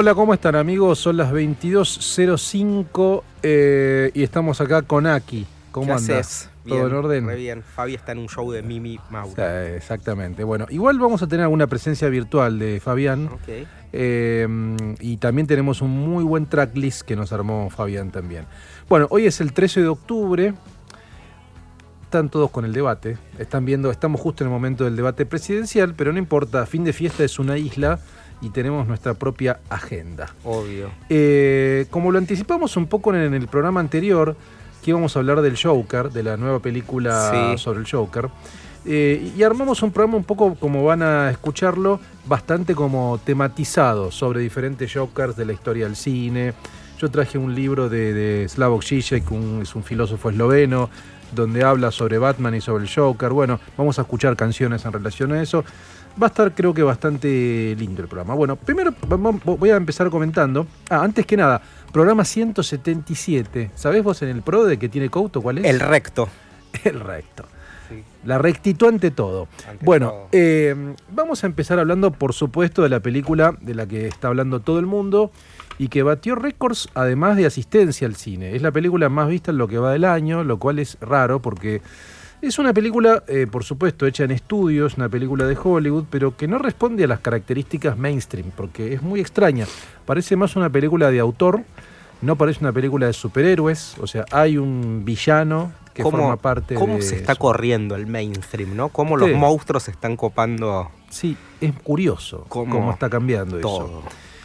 Hola, ¿cómo están amigos? Son las 22.05 eh, y estamos acá con Aki. ¿Cómo ¿Qué andas? ¿Todo Bien, en orden? Re bien. Fabi está en un show de Mimi Mauro. Sí, exactamente. Bueno, igual vamos a tener alguna presencia virtual de Fabián eh, y también tenemos un muy buen tracklist que nos armó Fabián también. Bueno, hoy es el 13 de octubre. Están todos con el debate. Están viendo, estamos justo en el momento del debate presidencial, pero no importa. Fin de fiesta es una isla y tenemos nuestra propia agenda. Obvio. Eh, como lo anticipamos un poco en el programa anterior, que íbamos a hablar del Joker, de la nueva película Sí. sobre el Joker, eh, y armamos un programa un poco, como van a escucharlo, bastante como tematizado sobre diferentes Jokers de la historia del cine. Yo traje un libro de, de Slavoj Žižek, un- es un filósofo esloveno, donde habla sobre Batman y sobre el Joker. Bueno, vamos a escuchar canciones en relación a eso. Va a estar creo que bastante lindo el programa. Bueno, primero voy a empezar comentando. Ah, antes que nada, programa 177. ¿Sabés vos en el pro de que tiene Couto cuál es? El recto. El recto. Sí. La rectitud ante todo. Ante bueno, todo. eh, vamos a empezar hablando, por supuesto, de la película de la que está hablando todo el mundo y que batió récords además de asistencia al cine. Es la película más vista en lo que va del año, lo cual es raro porque es una película, eh, por supuesto, hecha en estudios, una película de Hollywood, pero que no responde a las características mainstream, porque es muy extraña. Parece más una película de autor, no parece una película de superhéroes, o sea, hay un villano que ¿Cómo, forma parte cómo de se está corriendo el mainstream, no? Cómo Sí. los monstruos se están copando Sí, es curioso Cómo cómo, está cambiando eso. todo.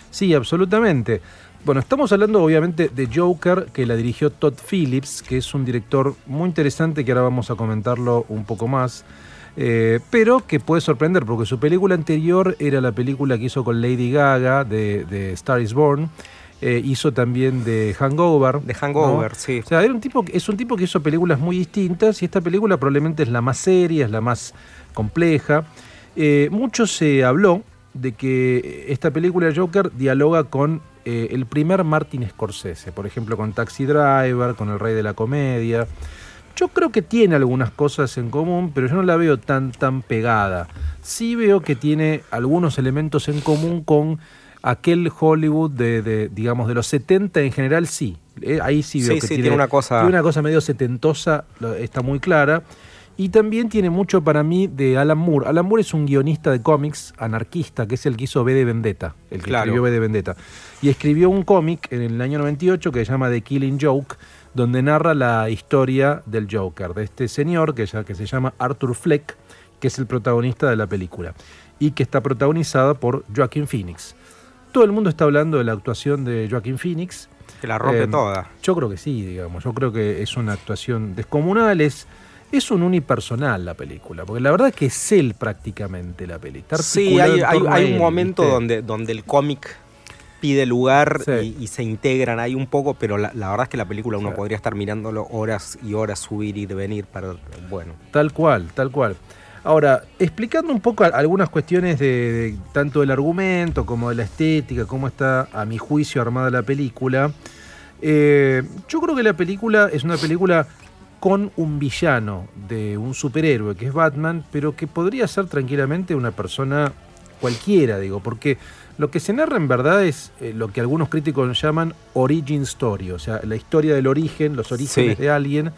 Sí, absolutamente. Bueno, estamos hablando obviamente de Joker, que la dirigió Todd Phillips, que es un director muy interesante que ahora vamos a comentarlo un poco más, eh, pero que puede sorprender porque su película anterior era la película que hizo con Lady Gaga de, de Star is Born, eh, hizo también de Hangover. De Hangover, ¿no? sí. O sea, era un tipo, es un tipo que hizo películas muy distintas y esta película probablemente es la más seria, es la más compleja. Eh, mucho se habló de que esta película Joker dialoga con eh, el primer Martin Scorsese, por ejemplo con Taxi Driver, con El Rey de la Comedia. Yo creo que tiene algunas cosas en común, pero yo no la veo tan tan pegada. Sí veo que tiene algunos elementos en común con aquel Hollywood de, de, digamos de los 70 en general sí. Eh, ahí sí veo Sí, que sí, tiene una cosa- tiene una cosa medio setentosa, está muy clara. Y también tiene mucho para mí de Alan Moore. Alan Moore es un guionista de cómics anarquista, que es el que hizo B de Vendetta, el que Claro. escribió B de Vendetta. Y escribió un cómic en el año 98 que se llama The Killing Joke, donde narra la historia del Joker, de este señor que, ya, que se llama Arthur Fleck, que es el protagonista de la película, y que está protagonizada por Joaquin Phoenix. Todo el mundo está hablando de la actuación de Joaquin Phoenix. Que la rompe Eh, toda. Yo creo que sí, digamos. Yo creo que es una actuación descomunal, es, es un unipersonal la película, porque la verdad es que es él prácticamente la. Está Sí, hay, un momento ¿viste? donde, donde el cómic pide lugar Sí. y, y se integran ahí un poco, pero la, la verdad es que la película uno podría estar mirándolo horas y horas subir y venir para bueno. Tal cual, tal cual. Ahora, explicando un poco algunas cuestiones de, de tanto del argumento como de la estética, cómo está a mi juicio armada la película, eh, yo creo que la película es una película con un villano de un superhéroe que es Batman, pero que podría ser tranquilamente una persona cualquiera, digo, porque lo que se narra en verdad es eh, lo que algunos críticos llaman origin story, o sea, la historia del origen, los orígenes Sí. de alguien.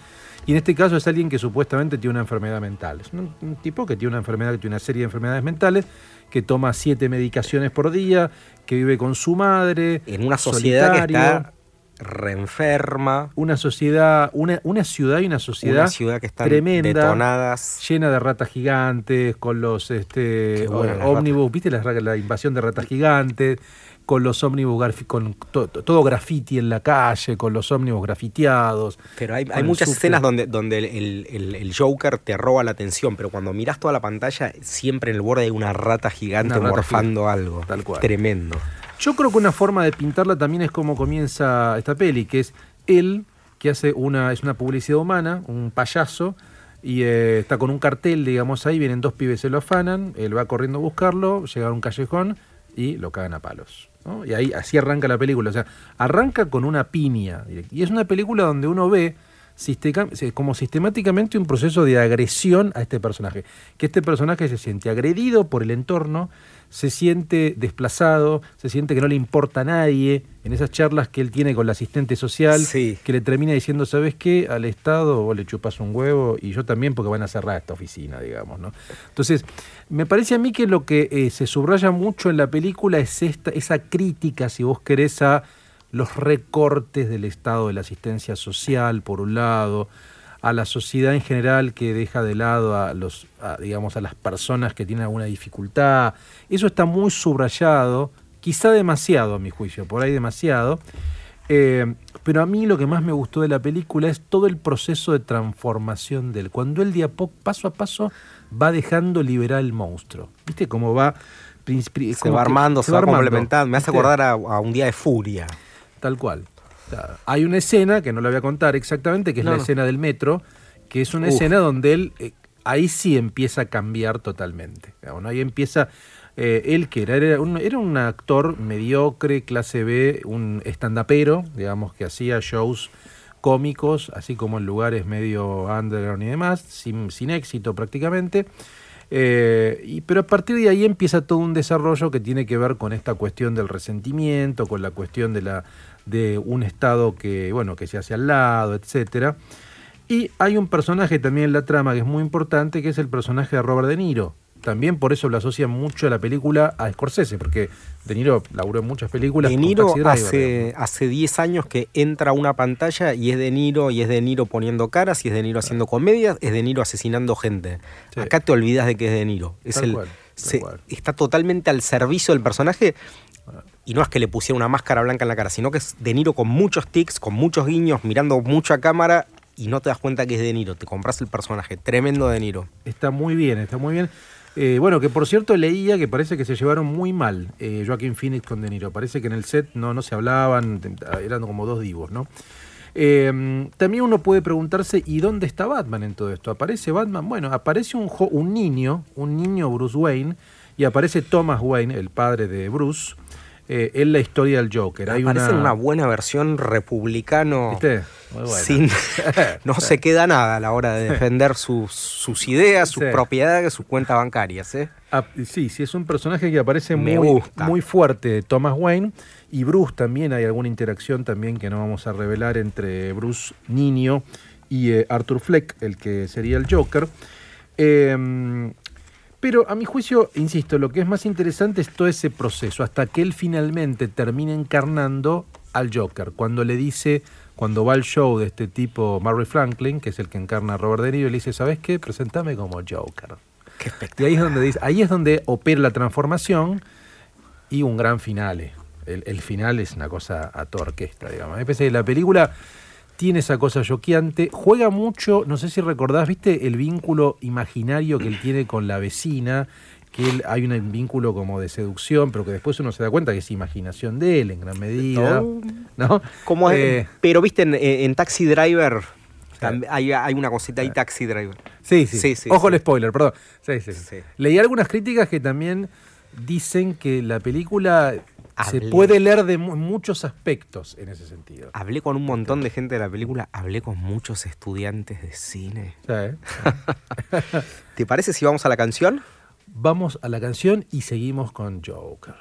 Y en este caso es alguien que supuestamente tiene una enfermedad mental. Es un, un tipo que tiene una enfermedad, que tiene una serie de enfermedades mentales, que toma siete medicaciones por día, que vive con su madre. En una sociedad que está reenferma, Una sociedad, una, una ciudad y una sociedad, una ciudad que están tremenda, detonadas. llena de ratas gigantes, con los este, ómnibus, ¿viste la, la invasión de ratas gigantes? Con los ómnibus, con to- to- todo graffiti en la calle, con los ómnibus grafiteados. Pero hay, hay muchas escenas donde, donde el, el- el- el Joker te roba la atención, pero cuando miras toda la pantalla, siempre en el borde hay una rata gigante Una rata morfando algo. Tal cual. Tremendo. Yo creo que una forma de pintarla también es como comienza esta peli, que es él que hace una, es una publicidad humana, un payaso, y eh, está con un cartel, digamos, ahí, vienen dos pibes, se lo afanan, él va corriendo a buscarlo, llega a un callejón y lo cagan a palos. ¿no? Y ahí así arranca la película, o sea, arranca con una piña. Y es una película donde uno ve como sistemáticamente un proceso de agresión a este personaje. Que este personaje se siente agredido por el entorno, se siente desplazado, se siente que no le importa a nadie. En esas charlas que él tiene con la asistente social, Sí. que le termina diciendo, ¿sabes qué? Al Estado vos le chupas un huevo y yo también porque van a cerrar esta oficina, digamos, ¿no? Entonces, me parece a mí que lo que eh, se subraya mucho en la película es esta, esa crítica, si vos querés, a los recortes del Estado de la asistencia social, por un lado, a la sociedad en general que deja de lado a los, a, digamos, a las personas que tienen alguna dificultad. Eso está muy subrayado, quizá demasiado a mi juicio, por ahí demasiado. Eh, pero a mí lo que más me gustó de la película es todo el proceso de transformación de él. Cuando él de a poco, paso a paso, va dejando liberar el monstruo. ¿Viste cómo va? Se va armando, se va complementando. Me hace acordar a, a un día de furia. Tal cual. Hay una escena, que no la voy a contar exactamente, que es No, la no. escena del metro, que es una Uf. escena donde él, eh, ahí sí empieza a cambiar totalmente. Ahí empieza, eh, él que era, era un, era un actor mediocre, clase B, un estandapero, digamos, que hacía shows cómicos, así como en lugares medio underground y demás, sin, sin éxito prácticamente. Eh, y, pero a partir de ahí empieza todo un desarrollo que tiene que ver con esta cuestión del resentimiento, con la cuestión de, la, de un Estado que, bueno, que se hace al lado, etcétera. Y hay un personaje también en la trama que es muy importante, que es el personaje de Robert De Niro. También por eso lo asocian mucho a la película a Scorsese, porque De Niro laburó en muchas películas. De Niro hace, hace 10 años que entra a una pantalla y es De Niro, y es De Niro poniendo caras, y es De Niro haciendo comedias, es De Niro asesinando gente. Sí. Acá te olvidas de que es De Niro. Es Tal el, cual, se-. Está totalmente al servicio del personaje. Y no es que le pusiera una máscara blanca en la cara, sino que es De Niro con muchos tics, con muchos guiños, mirando mucho a cámara y no te das cuenta que es De Niro. Te compras el personaje. Tremendo De Niro. Está muy bien, está muy bien. Eh, bueno, que por cierto leía que parece que se llevaron muy mal eh, Joaquín Phoenix con De Niro. Parece que en el set no, no se hablaban, eran como dos divos, ¿no? Eh, también uno puede preguntarse, ¿y dónde está Batman en todo esto? ¿Aparece Batman? Bueno, aparece un niño, un niño Bruce Wayne, y aparece Thomas Wayne, el padre de Bruce, eh, en la historia del Joker. Hay Parece una, una buena versión republicano. ¿Viste? Muy buena. Sin, no se queda nada a la hora de defender sus, sus ideas, sus Sí. propiedades, sus cuentas bancarias. ¿eh? Ah, sí, sí, es un personaje que aparece Me muy, gusta. muy fuerte, Thomas Wayne. Y Bruce también, hay alguna interacción también que no vamos a revelar entre Bruce niño y eh, Arthur Fleck, el que sería el Joker. Eh, pero a mi juicio, insisto, lo que es más interesante es todo ese proceso, hasta que él finalmente termina encarnando al Joker. Cuando le dice, cuando va al show de este tipo, Murray Franklin, que es el que encarna a Robert De Niro, le dice, ¿sabes qué? Presentame como Joker. Qué Y ahí es donde dice, ahí es donde opera la transformación y un gran finale. El, el final es una cosa a toda orquesta, digamos. Me parece que la película tiene esa cosa choqueante, juega mucho, no sé si recordás, ¿viste el vínculo imaginario que él tiene con la vecina? Que él, hay un vínculo como de seducción, pero que después uno se da cuenta que es imaginación de él en gran medida. No. ¿No? Como es- Eh, pero viste, en, en Taxi Driver hay, hay una cosita ahí, Taxi Driver. Sí, sí. Sí, sí, Ojo sí. el spoiler, perdón. Leí algunas críticas que también dicen que la película se puede leer de mu- muchos aspectos en ese sentido. Hablé con un montón de gente de la película, hablé con muchos estudiantes de cine. ¿Te parece si vamos a la canción? Vamos a la canción y seguimos con Joker.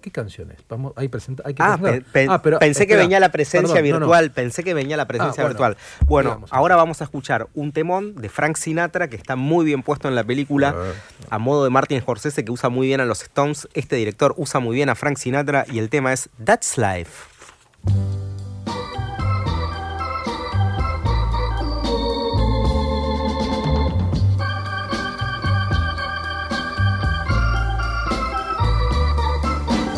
¿Qué canciones? Vamos, hay, presenta, hay que Ah, presentar. pe- pe- Ah, pero, pensé que venía la presencia perdón, no, no. virtual, pensé que venía la presencia Ah, bueno, virtual. Bueno, digamos. ahora vamos a escuchar un temón de Frank Sinatra que está muy bien puesto en la película, Ah. a modo de Martin Scorsese que usa muy bien a los Stones. Este director usa muy bien a Frank Sinatra y el tema es That's Life.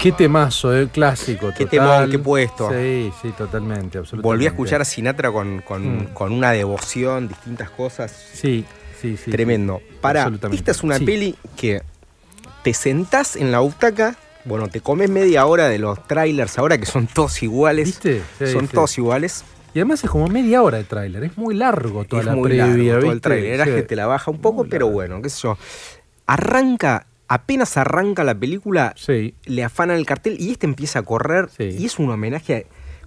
Qué temazo, eh, clásico. Qué total. temón, qué puesto. Sí, sí, totalmente, absolutamente. Volví a escuchar a Sinatra con, con- Mm. con una devoción, distintas cosas. Sí, sí, sí. Tremendo. Para, esta es una Sí. peli que te sentás en la butaca, bueno, te comes media hora de los trailers ahora que son todos iguales. ¿Viste? Sí, son sí. todos iguales. Y además es como media hora de tráiler, es muy largo toda es la muy previa, largo todo el ¿viste? trailer. Sí. que te la baja un poco, Muy pero largo. bueno, qué sé yo. Arranca, apenas arranca la película, Sí, le afanan el cartel y este empieza a correr Sí. y es un homenaje a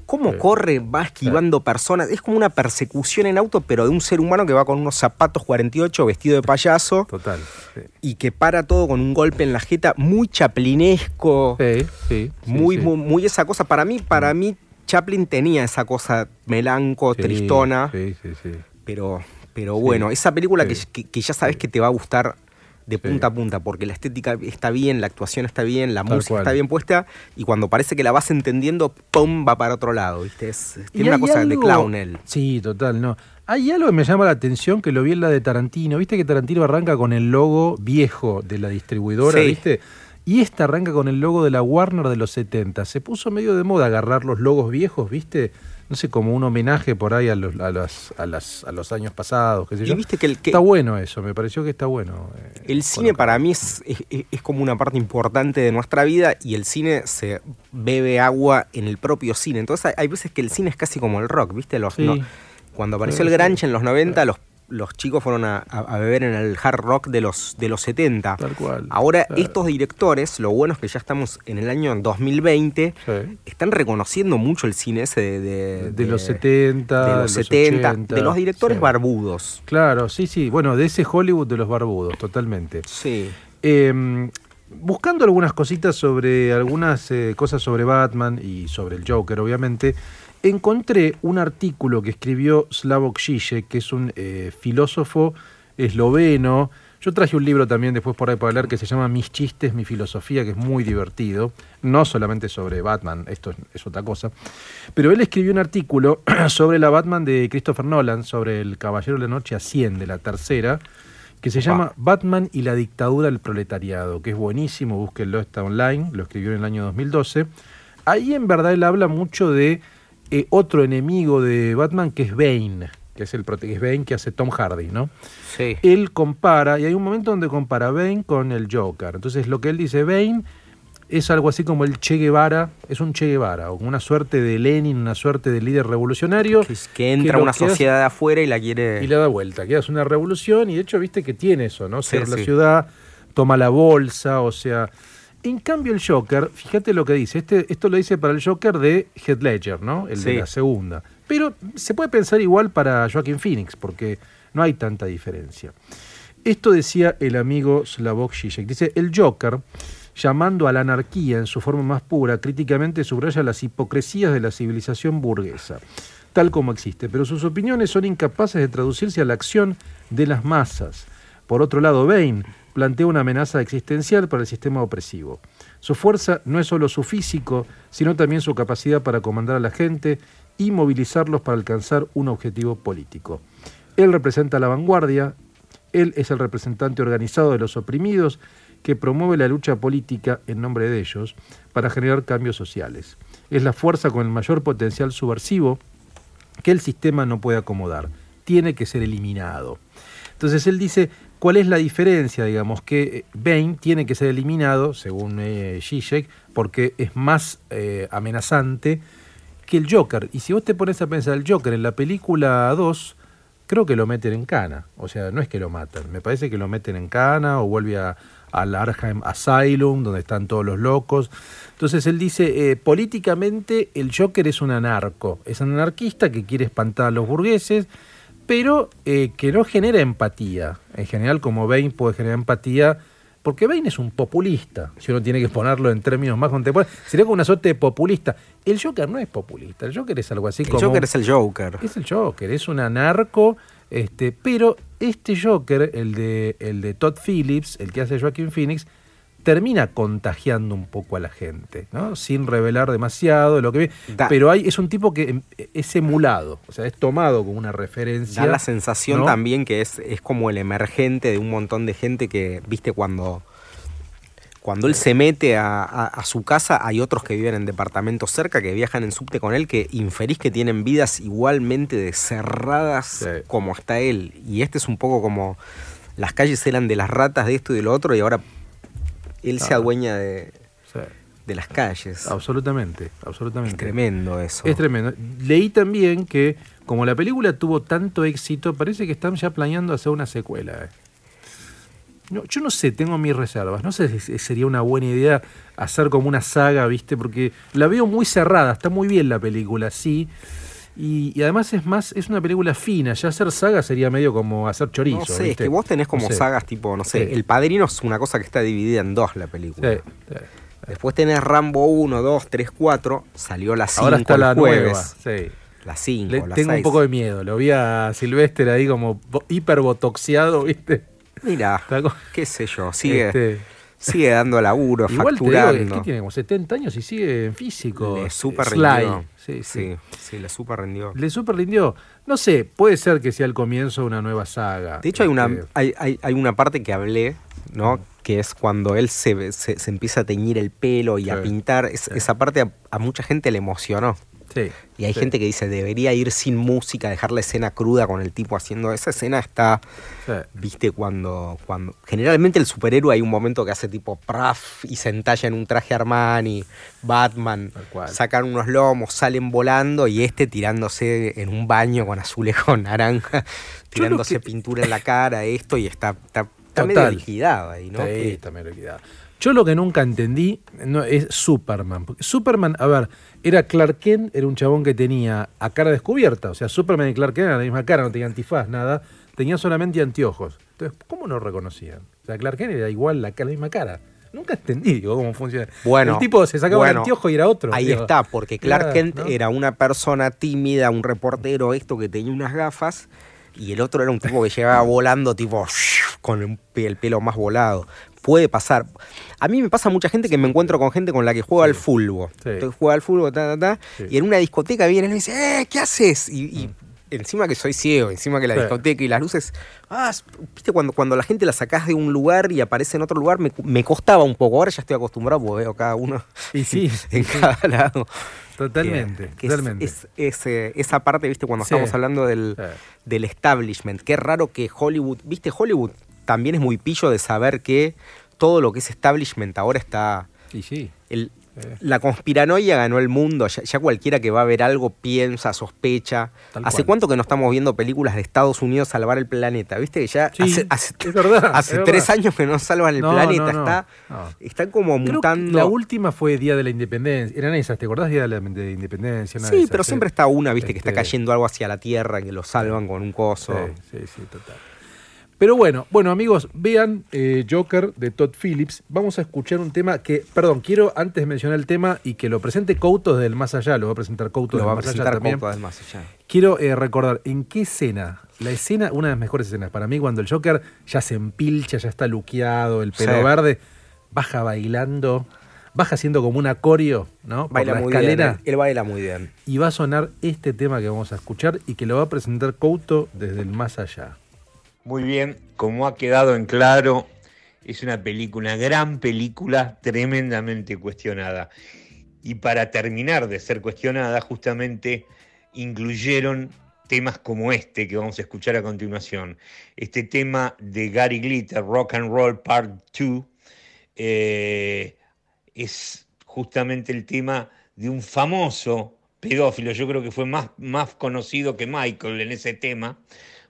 cómo Sí. corre, va esquivando personas. Es como una persecución en auto, pero de un ser humano que va con unos zapatos 48 vestido de payaso total. Sí, y que para todo con un golpe en la jeta muy chaplinesco. sí, sí, sí, muy, muy, muy esa cosa. Para mí, para mí, Chaplin tenía esa cosa melanco, tristona. Sí, sí, sí. Pero, pero bueno, esa película que, sí. que- que ya sabes que te va a gustar de Sí. punta a punta, porque la estética está bien, la actuación está bien, la Tal música cual. está bien puesta, y cuando parece que la vas entendiendo, ¡pum! va para otro lado, ¿viste? Es, tiene una cosa de clown él. Sí, total, no. Hay algo que me llama la atención que lo vi en la de Tarantino. Viste que Tarantino arranca con el logo viejo de la distribuidora, Sí. ¿viste? Y esta arranca con el logo de la Warner de los 70. Se puso medio de moda agarrar los logos viejos, ¿viste? No sé, como un homenaje por ahí a los, a las- a las- a los años pasados, qué sé Y viste que el, que Está bueno eso, me pareció que está bueno. eh, el cine para mí es, es- es como una parte importante de nuestra vida y el cine se bebe agua en el propio cine. Entonces hay, hay veces que el cine es casi como el rock, ¿viste? Los, Sí. no- cuando apareció Sí, el sí. grunge en los 90, los, los chicos fueron a, a- a beber en el hard rock de los, de los 70. Tal cual. Ahora, Claro. estos directores, lo bueno es que ya estamos en el año 2020, Sí. están reconociendo mucho el cine ese de, de- De los 70, de los 70, 80, de los directores sí. barbudos. Claro, sí, sí. Bueno, de ese Hollywood de los barbudos, totalmente. Sí. Eh, buscando algunas cositas sobre algunas eh, cosas sobre Batman y sobre el Joker, obviamente, encontré un artículo que escribió Slavoj Žižek, que es un eh, filósofo esloveno. Yo traje un libro también después por ahí para leer que se llama Mis chistes, mi filosofía, que es muy divertido. No solamente sobre Batman, esto es, es otra cosa. Pero él escribió un artículo sobre la Batman de Christopher Nolan, sobre el Caballero de la Noche Asciende, la tercera, que se llama Batman y la dictadura del proletariado, que es buenísimo, búsquenlo, está online, lo escribió en el año 2012. Ahí en verdad él habla mucho de eh, otro enemigo de Batman que es Bane, que es el que es Bane que hace Tom Hardy, ¿no? Sí. Él compara, y hay un momento donde compara Bane con el Joker. Entonces lo que él dice, Bane es algo así como el Che Guevara, es un Che Guevara, o una suerte de Lenin, una suerte de líder revolucionario. Que, que entra que una sociedad de afuera y la quiere. y le da vuelta, que hace una revolución y de hecho viste que tiene eso, ¿no? Sí, Cierra la sí. ciudad, toma la bolsa, o sea... En cambio el Joker, fíjate lo que dice, este, esto lo dice para el Joker de Heath Ledger, ¿no? El de la segunda. Pero se puede pensar igual para Joaquin Phoenix, porque no hay tanta diferencia. Esto decía el amigo Slavoj Žižek. Dice, el Joker, llamando a la anarquía en su forma más pura, críticamente subraya las hipocresías de la civilización burguesa, tal como existe, pero sus opiniones son incapaces de traducirse a la acción de las masas. Por otro lado, Bane plantea una amenaza existencial para el sistema opresivo. Su fuerza no es solo su físico, sino también su capacidad para comandar a la gente y movilizarlos para alcanzar un objetivo político. Él representa la vanguardia, él es el representante organizado de los oprimidos que promueve la lucha política en nombre de ellos para generar cambios sociales. Es la fuerza con el mayor potencial subversivo que el sistema no puede acomodar. Tiene que ser eliminado. Entonces él dice, ¿cuál es la diferencia? Digamos que eh, Bane tiene que ser eliminado, según eh, Zizek, porque es más eh, amenazante que el Joker. Y si vos te pones a pensar el Joker en la película 2, creo que lo meten en cana. O sea, no es que lo matan, me parece que lo meten en cana o vuelve a, al Arkham Asylum, donde están todos los locos. Entonces él dice, políticamente el Joker es un anarco, es un anarquista que quiere espantar a los burgueses, pero eh, que no genera empatía. En general, como Bane puede generar empatía, porque Bane es un populista, si uno tiene que ponerlo en términos más contemporáneos, sería como una suerte de populista. El Joker no es populista, el Joker es algo así El como... Joker es el Joker. Es el Joker, es un anarco, este, pero este Joker, el de, el de Todd Phillips, el que hace Joaquin Phoenix, termina contagiando un poco a la gente, ¿no? Sin revelar demasiado de lo que ve. Da- pero hay, es un tipo que em, es emulado, o sea, es tomado como una referencia. Da la sensación ¿no? también que es, es como el emergente de un montón de gente que, viste, cuando, cuando él se mete a, a- a su casa, hay otros que viven en departamentos cerca, que viajan en subte con él, que inferís que tienen vidas igualmente de cerradas Sí. como está él. Y este es un poco como las calles eran de las ratas de esto y de lo otro, y ahora él se Ah. adueña de, Sí, de las calles. absolutamente, Es absolutamente. tremendo eso. Es tremendo. Leí también que, como la película tuvo tanto éxito, parece que están ya planeando hacer una secuela. No, yo no sé, tengo mis reservas. No sé si sería una buena idea hacer como una saga, ¿viste? Porque la veo muy cerrada, está muy bien la película, sí. Y, y además es más, es una película fina. Ya hacer saga sería medio como hacer chorizo. No sé, es ¿viste? que vos tenés como No sé. sagas tipo, no sé, Sí. El Padrino es una cosa que está dividida en dos la película. Sí, sí. Después tenés Rambo 1, 2, 3, 4, salió la 5 Ahora está el la jueves. nueva. Sí. La 5, Le- la tengo un 6. poco de miedo. Lo vi a Silvestre ahí como bo- hiperbotoxiado, ¿viste? Mira, qué sé yo, sigue, Este, sigue dando laburo, Igual te digo, facturando. es que tiene como 70 años y sigue en físico. Le Eh, super rindió. Sí, sí. sí, sí, le super rindió. Le super rindió. No sé, puede ser que sea el comienzo de una nueva saga. De hecho, hay una, Este, hay, hay, hay una parte que hablé, ¿no? Que es cuando él se, se, se empieza a teñir el pelo y a pintar. Es- Esa parte a, a mucha gente le emocionó. Sí, Y hay sí, gente que dice, debería ir sin música, dejar la escena cruda con el tipo haciendo. Esa escena está, sí. viste, cuando. cuando Generalmente el superhéroe hay un momento que hace tipo praf y se entalla en un traje Armani, Batman, sacan unos lomos, salen volando y este tirándose en un baño con azulejo naranja, tirándose que- pintura en la cara, esto, y está, está, está medio liquidado ahí, ¿no? Sí, Que- está medio liquidado. Yo lo que nunca entendí no, es Superman. Porque Superman, a ver, era Clark Kent, era un chabón que tenía a cara descubierta. O sea, Superman y Clark Kent eran la misma cara, no tenía antifaz, nada. Tenía solamente anteojos. Entonces, ¿cómo no reconocían? O sea, Clark Kent era igual la, la misma cara. Nunca entendí digo, cómo funciona. Bueno, el tipo se sacaba bueno, el anteojo y era otro. Ahí digo. está, porque Clark Era, Kent ¿no? era una persona tímida, un reportero, esto que tenía unas gafas, y el otro era un tipo que llegaba volando, tipo, con el pelo más volado. Puede pasar. A mí me pasa mucha gente que me encuentro con gente con la que juega al fútbol. Sí. Entonces juega al fútbol, ta, ta, ta, Sí. y en una discoteca viene y me dice, ¡eh, qué haces! Y, y encima que soy ciego, encima que la discoteca y las luces. Ah, viste, cuando, cuando la gente la sacás de un lugar y aparece en otro lugar, me, me costaba un poco. Ahora ya estoy acostumbrado porque veo cada uno Y sí, en cada lado. totalmente. Que- que es- totalmente. es- es, eh, esa parte, viste, cuando estamos hablando del, del establishment. Qué raro que Hollywood, viste, Hollywood también es muy pillo de saber que todo lo que es establishment ahora está Y sí. El- Eh. La conspiranoia ganó el mundo. Ya, ya cualquiera que va a ver algo piensa, sospecha. Tal ¿Hace cual. cuánto que no estamos viendo películas de Estados Unidos salvar el planeta? ¿Viste que ya Sí, hace, hace- es verdad, hace es tres verdad. años que no salvan el No, planeta? no, no, está. Están como Creo que mutando. la última fue Día de la Independencia. Eran esas, ¿te acordás? Día de la de Independencia. Sí, esas, pero siempre está una, viste, que está Este, cayendo algo hacia la Tierra, que lo salvan con un coso. Sí, sí, sí, total. Pero bueno, bueno amigos, vean eh, Joker de Todd Phillips. Vamos a escuchar un tema que, perdón, quiero antes de mencionar el tema y que lo presente Couto desde el más allá, lo va a presentar Couto desde el más allá presentar también. Couto del más allá. Quiero eh, recordar en qué escena, la escena, una de las mejores escenas para mí, cuando el Joker ya se empilcha, ya está luqueado, el pelo Sí. verde, baja bailando, baja haciendo como un acorio, ¿no? Por Baila la muy escalera bien. Él, él baila muy bien. y va a sonar este tema que vamos a escuchar y que lo va a presentar Couto desde el más allá. Muy bien, como ha quedado en claro, es una película, una gran película, tremendamente cuestionada. Y para terminar de ser cuestionada, justamente incluyeron temas como este que vamos a escuchar a continuación. Este tema de Gary Glitter, Rock and Roll Part 2, eh, es justamente el tema de un famoso pedófilo, yo creo que fue más, más conocido que Michael en ese tema,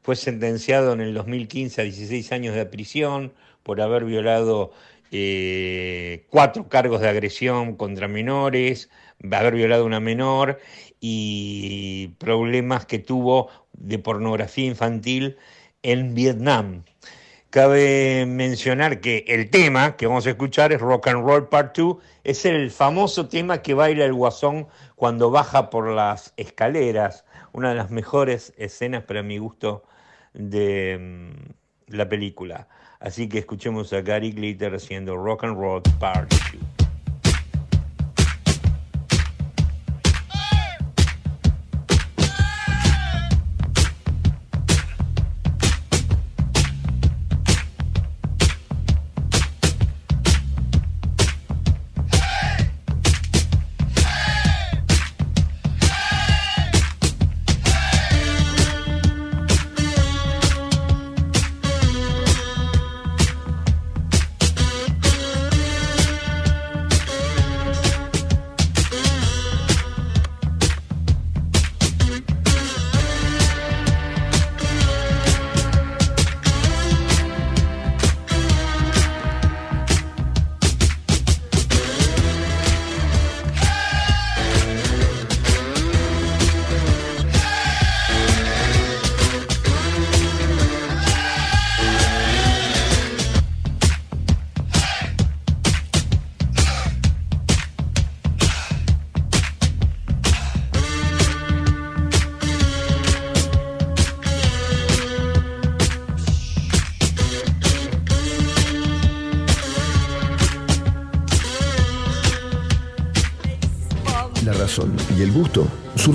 fue sentenciado en el 2015 a 16 años de prisión por haber violado eh, cuatro cargos de agresión contra menores, haber violado a una menor y problemas que tuvo de pornografía infantil en Vietnam. Cabe mencionar que el tema que vamos a escuchar es Rock and Roll Part 2, es el famoso tema que baila el guasón cuando baja por las escaleras, una de las mejores escenas para mi gusto de mm, la película. Así que escuchemos a Gary Glitter haciendo Rock and Roll Part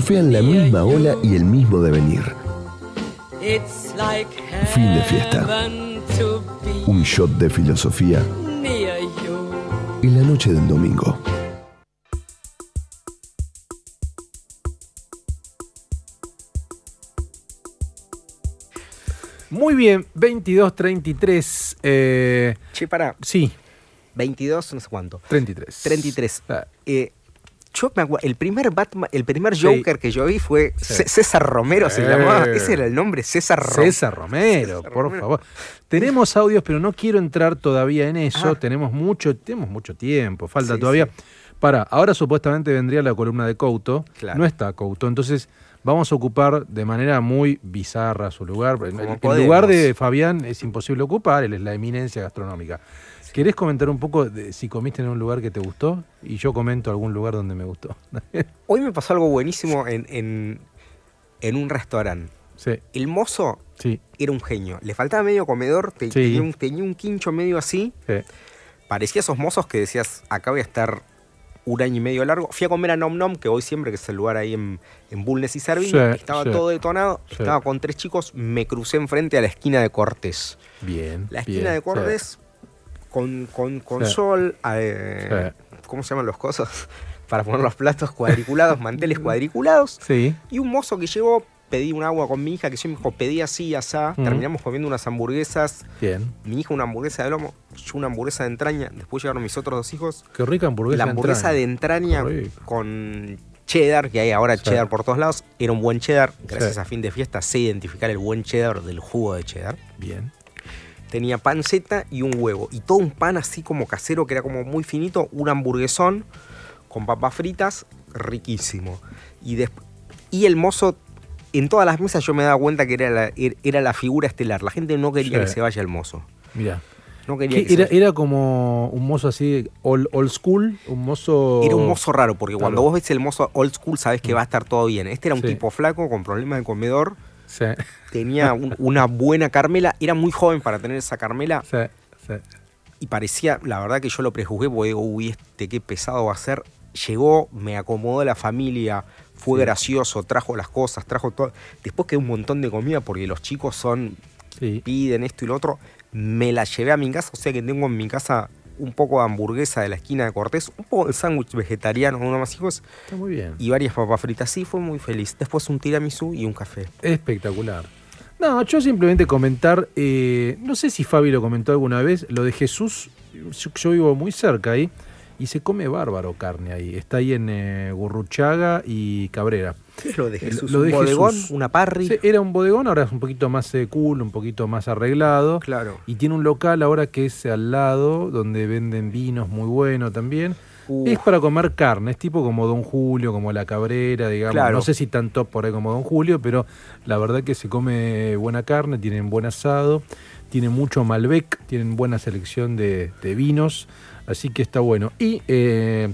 surfean la misma ola y el mismo devenir. Fin de fiesta. Un shot de filosofía en la noche del domingo. Muy bien, 22-33. Eh, Che, para, sí, 22, no sé cuánto. 33. 33. Ah, Eh, yo me acuerdo, el primer Batman, el primer Sí. Joker que yo vi fue Sí. César Romero, se llamaba. Ese era el nombre, César Romero. César Romero, César por Romero. favor. Tenemos audios, pero no quiero entrar todavía en eso. Ah. Tenemos mucho, tenemos mucho tiempo, falta Sí, todavía. Para, ahora supuestamente vendría la columna de Couto. Claro. No está Couto, entonces vamos a ocupar de manera muy bizarra su lugar. El, Como el podemos. lugar de Fabián es imposible ocupar, él es la eminencia gastronómica. ¿Querés comentar un poco de si comiste en un lugar que te gustó? Y yo comento algún lugar donde me gustó. Hoy me pasó algo buenísimo en, en, en un restaurante. sí, El mozo sí, era un genio. Le faltaba medio comedor, te- Sí. tenía, un, tenía un quincho medio así. sí. Parecía esos mozos que decías, acá voy a estar un año y medio largo. Fui a comer a Nom Nom, que voy siempre, que es el lugar ahí en, en Bulnes y Servini. Sí, estaba todo detonado. Estaba con tres chicos. Me crucé enfrente a la esquina de Cortés. Bien. La esquina bien, de. Cortés con, con, con Sí. sol. eh, ¿Cómo se llaman los cosas? Para poner los platos cuadriculados, manteles cuadriculados. Sí. Y un mozo que llegó pedí un agua con mi hija, que yo me dijo, pedí así, asá. Mm. Terminamos comiendo unas hamburguesas. Bien. Mi hija una hamburguesa de lomo, yo una hamburguesa de entraña. Después llegaron mis otros dos hijos. Qué rica hamburguesa. la hamburguesa de entraña rico. con cheddar, que hay ahora Sí. cheddar por todos lados. Era un buen cheddar. Gracias a fin de fiesta sé identificar el buen cheddar del jugo de cheddar. Bien. Tenía panceta y un huevo. Y todo un pan así como casero, que era como muy finito. Un hamburguesón con papas fritas, riquísimo. Y, y el mozo, en todas las mesas yo me daba cuenta que era la, er- era la figura estelar. La gente no quería Sí. que se vaya el mozo. Mira. No quería ¿Qué que se Era, era como un mozo así, old, old school, un mozo... Era un mozo raro, porque cuando vos ves el mozo old school sabes que va a estar todo bien. Este era un Sí. tipo flaco con problemas de comedor, Sí, tenía un- una buena Carmela, era muy joven para tener esa Carmela sí, sí. y parecía, la verdad que yo lo prejuzgué porque digo, uy, este qué pesado va a ser. Llegó, me acomodó la familia, fue Sí. gracioso, trajo las cosas, trajo todo. Después quedó un montón de comida porque los chicos son, Sí. piden esto y lo otro. Me la llevé a mi casa, o sea que tengo en mi casa un poco de hamburguesa de la esquina de Cortés, un poco de sándwich vegetariano uno más hijos Está muy bien. y varias papas fritas. Sí, fue muy feliz. Después un tiramisú y un café. Espectacular. No, yo simplemente comentar, eh, no sé si Fabi lo comentó alguna vez, lo de Jesús, yo, yo vivo muy cerca ahí, y se come bárbaro carne ahí. Está ahí en eh, Gurruchaga y Cabrera. ¿Qué es lo de Jesús? lo de ¿Un bodegón? Jesús. ¿Una parry? Sí, era un bodegón, ahora es un poquito más eh, cool, un poquito más arreglado. Claro. Y tiene un local ahora que es al lado, donde venden vinos muy bueno también. Uf. Es para comer carne, es tipo como Don Julio, como la Cabrera, digamos. Claro. No sé si tan top por ahí como Don Julio, pero la verdad que se come buena carne, tienen buen asado, tienen mucho Malbec, tienen buena selección de, de vinos, así que está bueno. Y eh,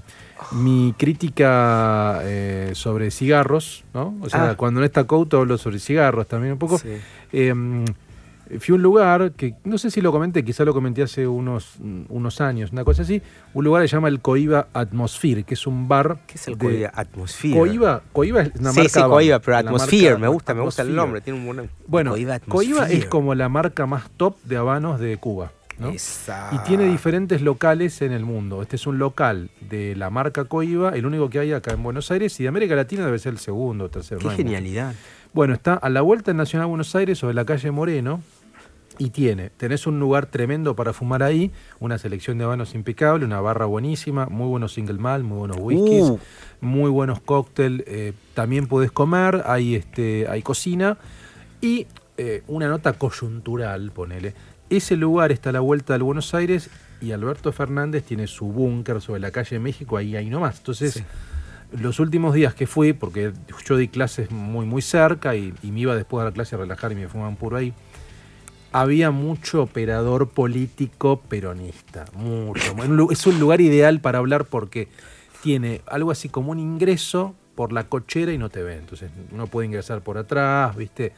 mi crítica eh, sobre cigarros, ¿no? O sea, Ah. cuando no está Couto hablo sobre cigarros también un poco. Sí. Eh, fui a un lugar que no sé si lo comenté, quizá lo comenté hace unos, unos años, una cosa así. Un lugar que se llama el Coiba Atmosphere, que es un bar. ¿Qué es el de- Coiba? Atmosphere. Coiba, Coiba es una sí, marca. sí, Coiba, pero Atmosphere, marca me gusta, me gusta el nombre, tiene un buen Bueno, Coiba es como la marca más top de habanos de Cuba. Y tiene diferentes locales en el mundo. Este es un local de la marca Coiba, el único que hay acá en Buenos Aires, y de América Latina debe ser el segundo o tercero. Qué no hay mucho. genialidad. Bueno, está a la vuelta en Nacional Buenos Aires, sobre la calle Moreno, y tiene, tenés un lugar tremendo para fumar ahí, una selección de habanos impecable, una barra buenísima, muy buenos single malt, muy buenos whiskies, Uh. muy buenos cócteles, eh, también podés comer, hay, este, hay cocina, y eh, una nota coyuntural, ponele. Ese lugar está a la vuelta del Buenos Aires y Alberto Fernández tiene su búnker sobre la calle México, ahí, ahí nomás. Entonces, Sí. los últimos días que fui, porque yo di clases muy, muy cerca y, y me iba después de la clase a relajar y me fumaban puro ahí, había mucho operador político peronista, mucho. Es un lugar ideal para hablar porque tiene algo así como un ingreso por la cochera y no te ve. Entonces uno puede ingresar por atrás, ¿viste?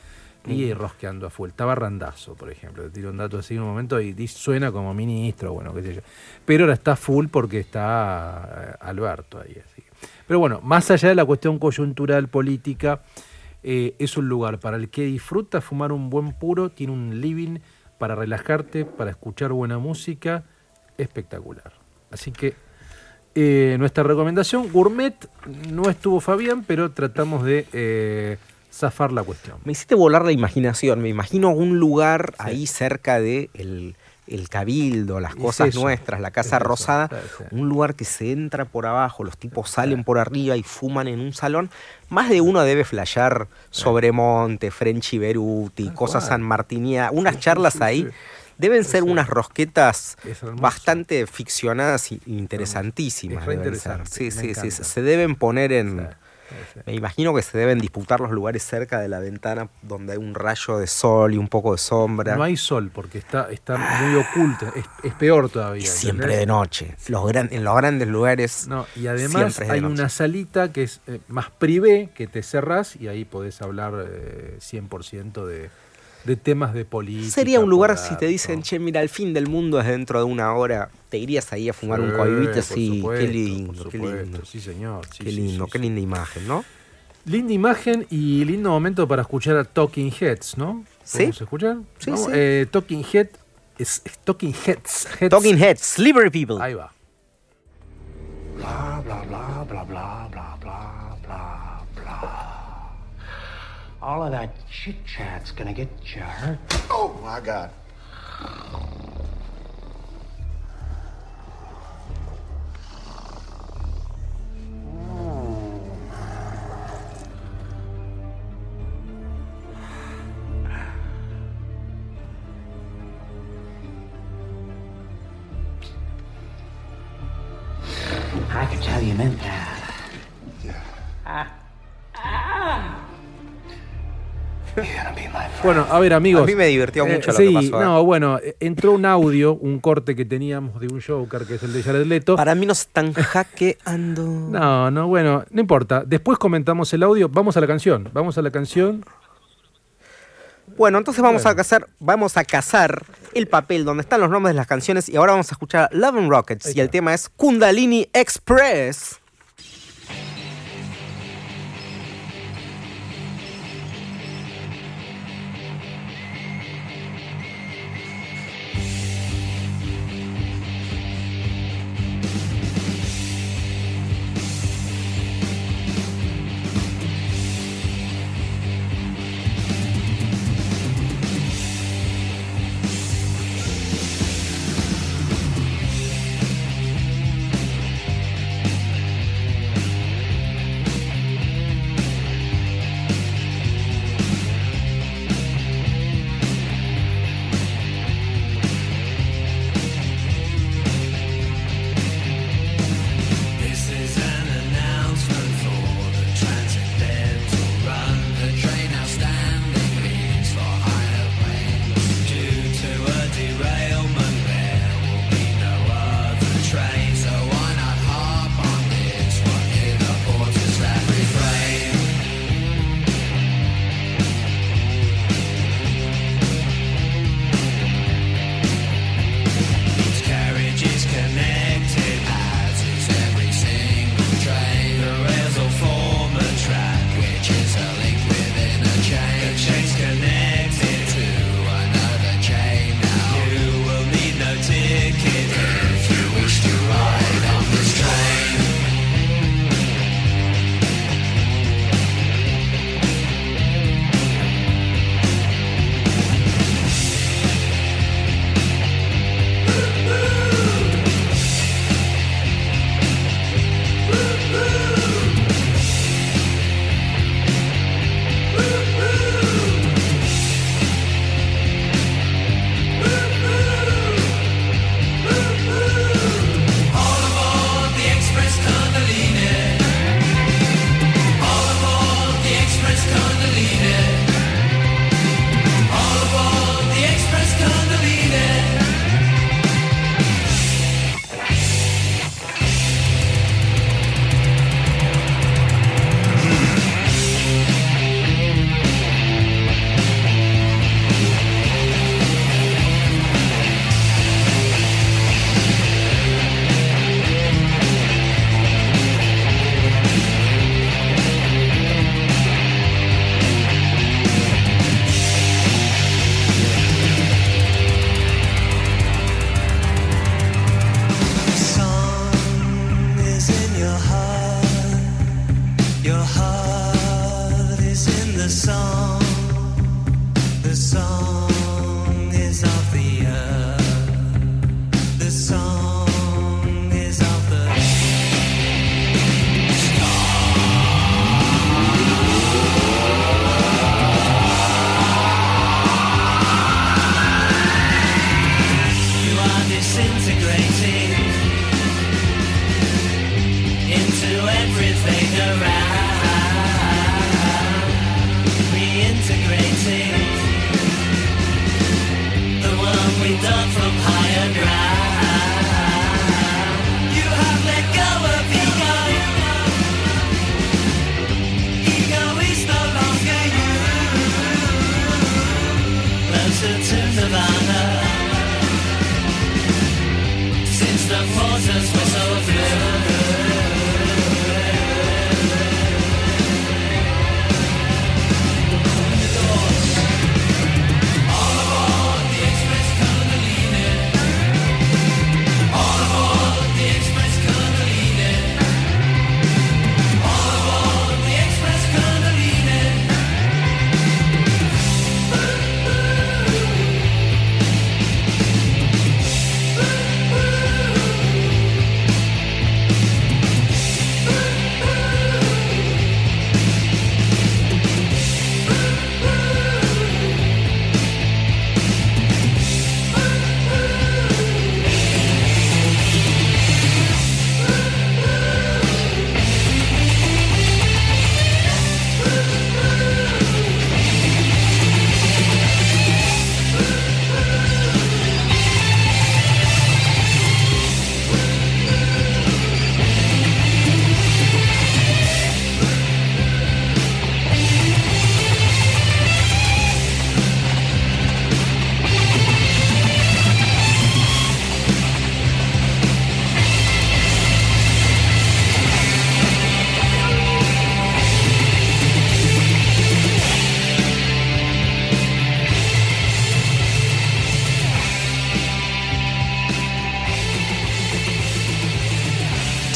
Y ir rosqueando a full. Estaba Randazo, por ejemplo. Te tiro un dato así en un momento y suena como ministro, bueno, qué sé yo. Pero ahora está full porque está eh, Alberto ahí. Así. Pero bueno, más allá de la cuestión coyuntural política, eh, es un lugar para el que disfruta fumar un buen puro, tiene un living para relajarte, para escuchar buena música, espectacular. Así que eh, nuestra recomendación, gourmet, no estuvo Fabián, pero tratamos de eh, zafar la cuestión. Me hiciste volar la imaginación. Me imagino un lugar ahí cerca de el, el cabildo, las cosas nuestras, la Casa Rosada. sí. Un lugar que se entra por abajo, los tipos salen por arriba y fuman en un salón. Más de uno debe flashear sobre Monte, Frenchy Beruti, cosas. San Martinia, unas charlas ahí. Deben ser sí. unas rosquetas bastante ficcionadas e interesantísimas. Es re deben ser. interesante, Sí, me sí, sí. Se deben poner en. Me imagino que se deben disputar los lugares cerca de la ventana donde hay un rayo de sol y un poco de sombra. No hay sol porque está, está muy oculto, es, es peor todavía. y siempre ¿entendés? de noche. Los gran- en los grandes lugares. No, y además hay noche. una salita que es eh, más privé, que te cerrás y ahí podés hablar eh, 100% de, de temas de política. Sería un lugar si te dicen, ¿no? che, mira, el fin del mundo es dentro de una hora. Te irías ahí a fumar un Sí, por así. qué lindo, qué lindo. Sí, señor. sí, qué lindo, sí, qué sí. linda imagen, ¿no? Linda imagen y lindo momento para escuchar a Talking Heads, ¿no? ¿Sí? ¿Podemos escuchar? Sí, Vamos, sí. eh, Talking Head es, es Talking Heads. Heads. Talking Heads, Slippery People. Ahí va. blah blah blah blah blah All of that chit chat's gonna get you hurt. Oh my God. Bueno, a ver, amigos. A mí me divirtió Eh, mucho lo sí, que pasó, ¿eh? No, bueno, eh, entró un audio, un corte que teníamos de un Joker, que es el de Jared Leto. Para mí nos están hackeando. No, no, bueno, no importa. Después comentamos el audio. Vamos a la canción. Vamos a la canción. Bueno, entonces vamos Bueno. a cazar, vamos a cazar el papel donde están los nombres de las canciones y ahora vamos a escuchar Love and Rockets y el tema es Kundalini Express.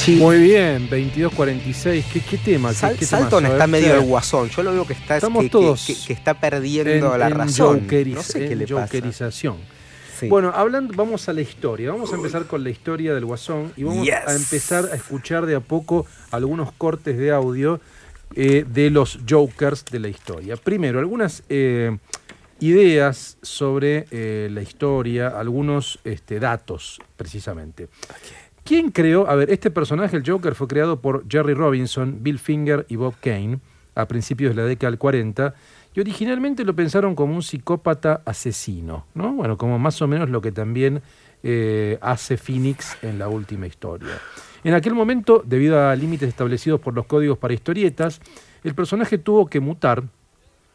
Sí. Muy bien, 22.46. ¿Qué, qué tema? ¿Qué, Sal- qué Salton está ver, medio de guasón. Yo lo veo que está, es Estamos que, todos que, que está perdiendo la razón. No sé qué en le pasa. jokerización. Sí. Bueno, hablando, vamos a la historia. Vamos a empezar con la historia del Guasón y vamos Yes. a empezar a escuchar de a poco algunos cortes de audio eh, de los Jokers de la historia. Primero, algunas eh, ideas sobre eh, la historia, algunos este, datos precisamente. ¿Quién creó? A ver, este personaje, el Joker, fue creado por Jerry Robinson, Bill Finger y Bob Kane a principios de la década del 40 y originalmente lo pensaron como un psicópata asesino, ¿no? Bueno, como más o menos lo que también eh, hace Phoenix en la última historia. En aquel momento, debido a límites establecidos por los códigos para historietas, el personaje tuvo que mutar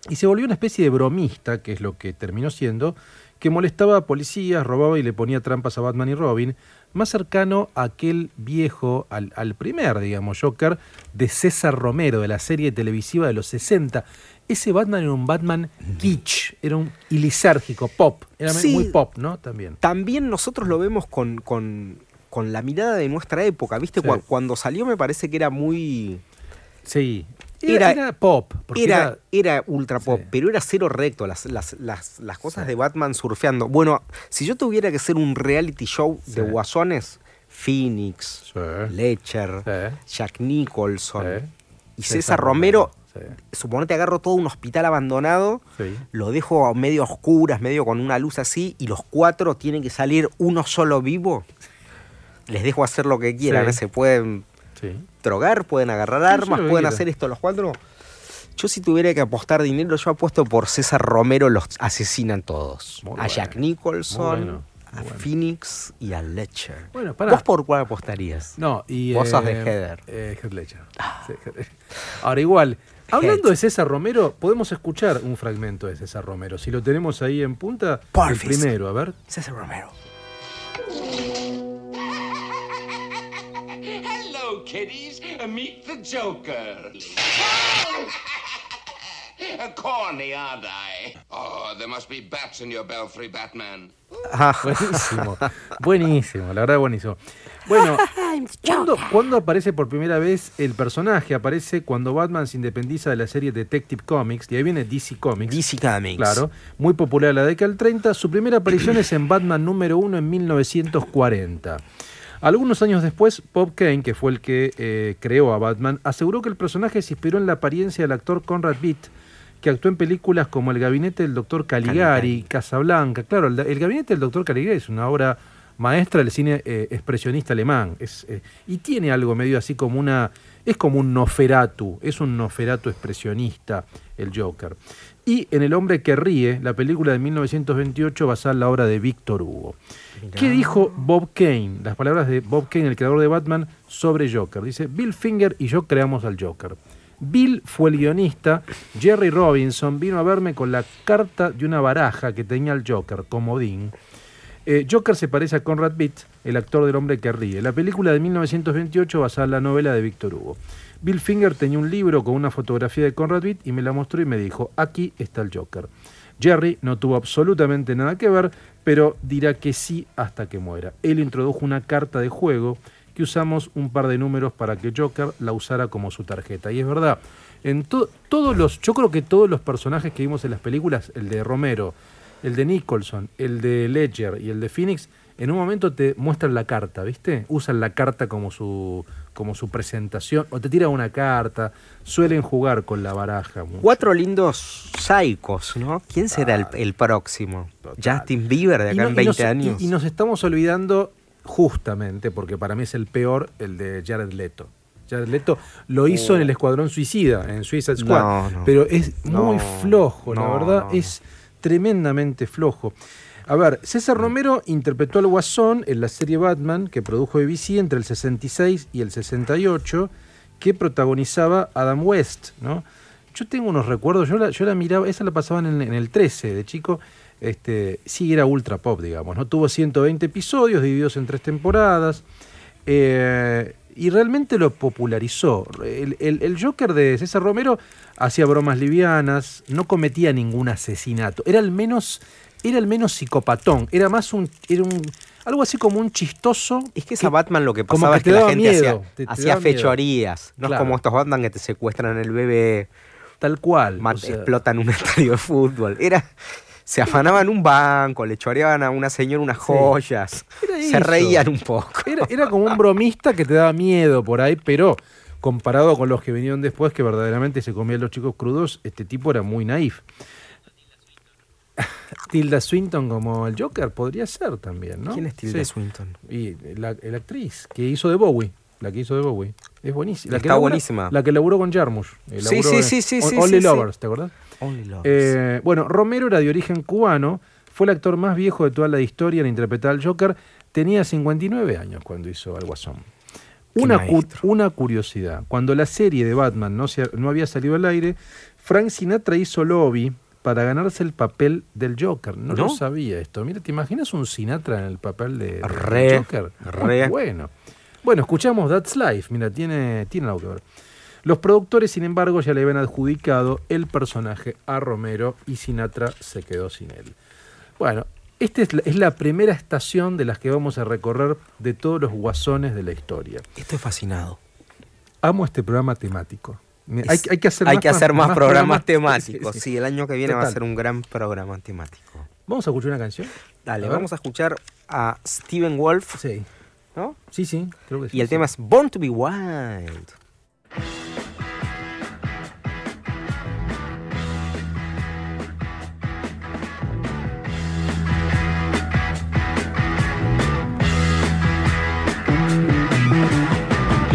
y se volvió una especie de bromista, que es lo que terminó siendo, que molestaba a policías, robaba y le ponía trampas a Batman y Robin, más cercano a aquel viejo, al, al primer, digamos, Joker, de César Romero, de la serie televisiva de los 60. Ese Batman era un Batman kitsch, era un ilisérgico, pop, era Sí. muy pop, ¿no? También. También nosotros lo vemos con, con, con la mirada de nuestra época, ¿viste? Sí. Cuando salió me parece que era muy... Sí. Era, Era- era pop. Era, era ultra pop, Sí. pero era cero recto las, las, las, las cosas de Batman surfeando. Bueno, si yo tuviera que hacer un reality show de guasones, Phoenix, Sí. Jack Nicholson y César Romero, suponete agarro todo un hospital abandonado, lo dejo medio oscuras, medio con una luz así, y los cuatro tienen que salir uno solo vivo. Les dejo hacer lo que quieran, Sí. se pueden Sí. drogar, pueden agarrar armas, pueden hacer esto los cuatro. Yo si tuviera que apostar dinero, yo apuesto por César Romero, los asesinan todos. Muy a bueno, Jack muy Nicholson, bueno, a bueno. Phoenix y a Ledger. Bueno, pará. ¿Vos por cuál apostarías? No, y. Vos sos de eh, Heather. eh, Heath Ledger. Sí, Heath- Ahora, igual, hablando de César Romero, podemos escuchar un fragmento de César Romero. Si lo tenemos ahí en punta, el primero, a ver. César Romero. Hello, kiddies. Meet the Joker. Corny, aren't I? Oh, there must be bats in your belfry, Batman. Ah, Buenísimo, buenísimo, la verdad buenísimo. Bueno, ¿cuándo, cuándo aparece por primera vez el personaje? Aparece cuando Batman se independiza de la serie Detective Comics, y ahí viene DC Comics. DC Comics. Claro, muy popular en la década del 30. Su primera aparición es en Batman número 1 en 1940. Algunos años después, Bob Kane, que fue el que eh, creó a Batman, aseguró que el personaje se inspiró en la apariencia del actor Conrad Beat, que actuó en películas como El gabinete del doctor Caligari, Caligari. Casablanca. Claro, el, el gabinete del doctor Caligari es una obra maestra del cine eh, expresionista alemán. Es, eh, y tiene algo medio así como una... Es como un Noferatu, es un Noferatu expresionista el Joker. Y en El hombre que ríe, la película de 1928 basada en la obra de Víctor Hugo. ¿Qué dijo Bob Kane? Las palabras de Bob Kane, el creador de Batman, sobre Joker. Dice, Bill Finger y yo creamos al Joker. Bill fue el guionista, Jerry Robinson vino a verme con la carta de una baraja que tenía el Joker, comodín. Eh, Joker se parece a Conrad Beat, el actor del hombre que ríe. La película de 1928 basada en la novela de Víctor Hugo. Bill Finger tenía un libro con una fotografía de Conrad Beat y me la mostró y me dijo, aquí está el Joker. Jerry no tuvo absolutamente nada que ver, pero dirá que sí hasta que muera. Él introdujo una carta de juego que usamos un par de números para que Joker la usara como su tarjeta. Y es verdad, en to- todos los, yo creo que todos los personajes que vimos en las películas, el de Romero, el de Nicholson, el de Ledger y el de Phoenix, en un momento te muestran la carta, ¿viste? Usan la carta como su, como su presentación, o te tiran una carta, suelen jugar con la baraja. mucho. Cuatro lindos psicos, ¿no? ¿Quién será el, el próximo? Justin Bieber de acá no- en y 20 nos- y- años. Y, nos estamos olvidando justamente, porque para mí es el peor, el de Jared Leto. Jared Leto lo hizo en el Escuadrón Suicida, en Suicide Squad, Oh. No, no. pero es muy No, flojo, la verdad, es tremendamente flojo. A ver, César Romero interpretó al Guasón en la serie Batman que produjo BBC entre el 66 y el 68, que protagonizaba Adam West, ¿no? Yo tengo unos recuerdos, yo la, yo la miraba, esa la pasaban en, en el 13 de chico, este, sí era ultra pop, digamos, ¿no? Tuvo 120 episodios divididos en tres temporadas, eh, y realmente lo popularizó. El, el- el Joker de César Romero hacía bromas livianas, no cometía ningún asesinato, era el menos, era el menos psicopatón, era más un, era un algo así como un chistoso. Es que esa Batman lo que como pasaba que es que la gente miedo, hacía, te- te hacía daba miedo. fechorías. No Claro. es como estos Batman que te secuestran el bebé, Tal cual. mat- o sea, explotan un estadio de fútbol. Era. Se afanaban un banco, le choreaban a una señora unas joyas. Se reían un poco. Era, era como un bromista que te daba miedo por ahí, pero comparado con los que vinieron después, que verdaderamente se comían los chicos crudos, este tipo era muy naif. Tilda Swinton como el Joker podría ser también, ¿no? ¿Quién es Tilda Sí. Swinton? Y la, la actriz que hizo de Bowie. La que hizo de Bowie. Es buenísima. La que Está labura- buenísima. La que laburó con Jarmusch. Eh, Sí, sí, sí, sí, On- sí, Only sí. Lovers, ¿te acordás? Only Lovers. Eh, bueno, Romero era de origen cubano, fue el actor más viejo de toda la historia en interpretar al Joker. Tenía 59 años cuando hizo al Guasón. Una, cu- maestro. una curiosidad, cuando la serie de Batman no, se- no había salido al aire, Frank Sinatra hizo lobby para ganarse el papel del Joker. No, lo sabía esto. Mira, ¿te imaginas un Sinatra en el papel de, del Re, Joker? re. Bueno. Bueno, escuchamos That's Life. Mira, tiene, tiene algo que ver. Los productores, sin embargo, ya le habían adjudicado el personaje a Romero y Sinatra se quedó sin él. Bueno, esta es la, es la primera estación de las que vamos a recorrer de todos los guasones de la historia. Estoy fascinado. Amo este programa temático. Hay, que hacer hay más, que hacer más, programas, temáticos. sí, Sí, sí. el año que viene va a ser un gran programa temático. Vamos a escuchar una canción. Dale, A vamos a escuchar a Steven Wolf, Sí, ¿no? sí, sí, creo que sí. Y el tema es Born to be Wild.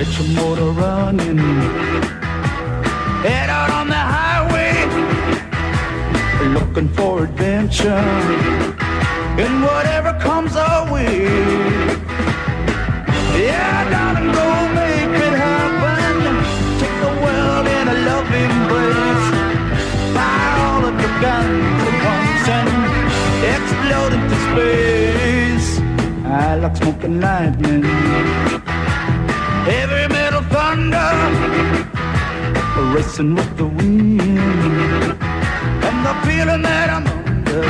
Get your motor running. Head out on the highway, looking for adventure. And whatever comes our way. Yeah, darling, go make it happen. Take the world in a loving embrace. Fire all of your guns at once and explode into space. I like smoking lightning heavy metal thunder racing with the wind and the feeling that I'm under.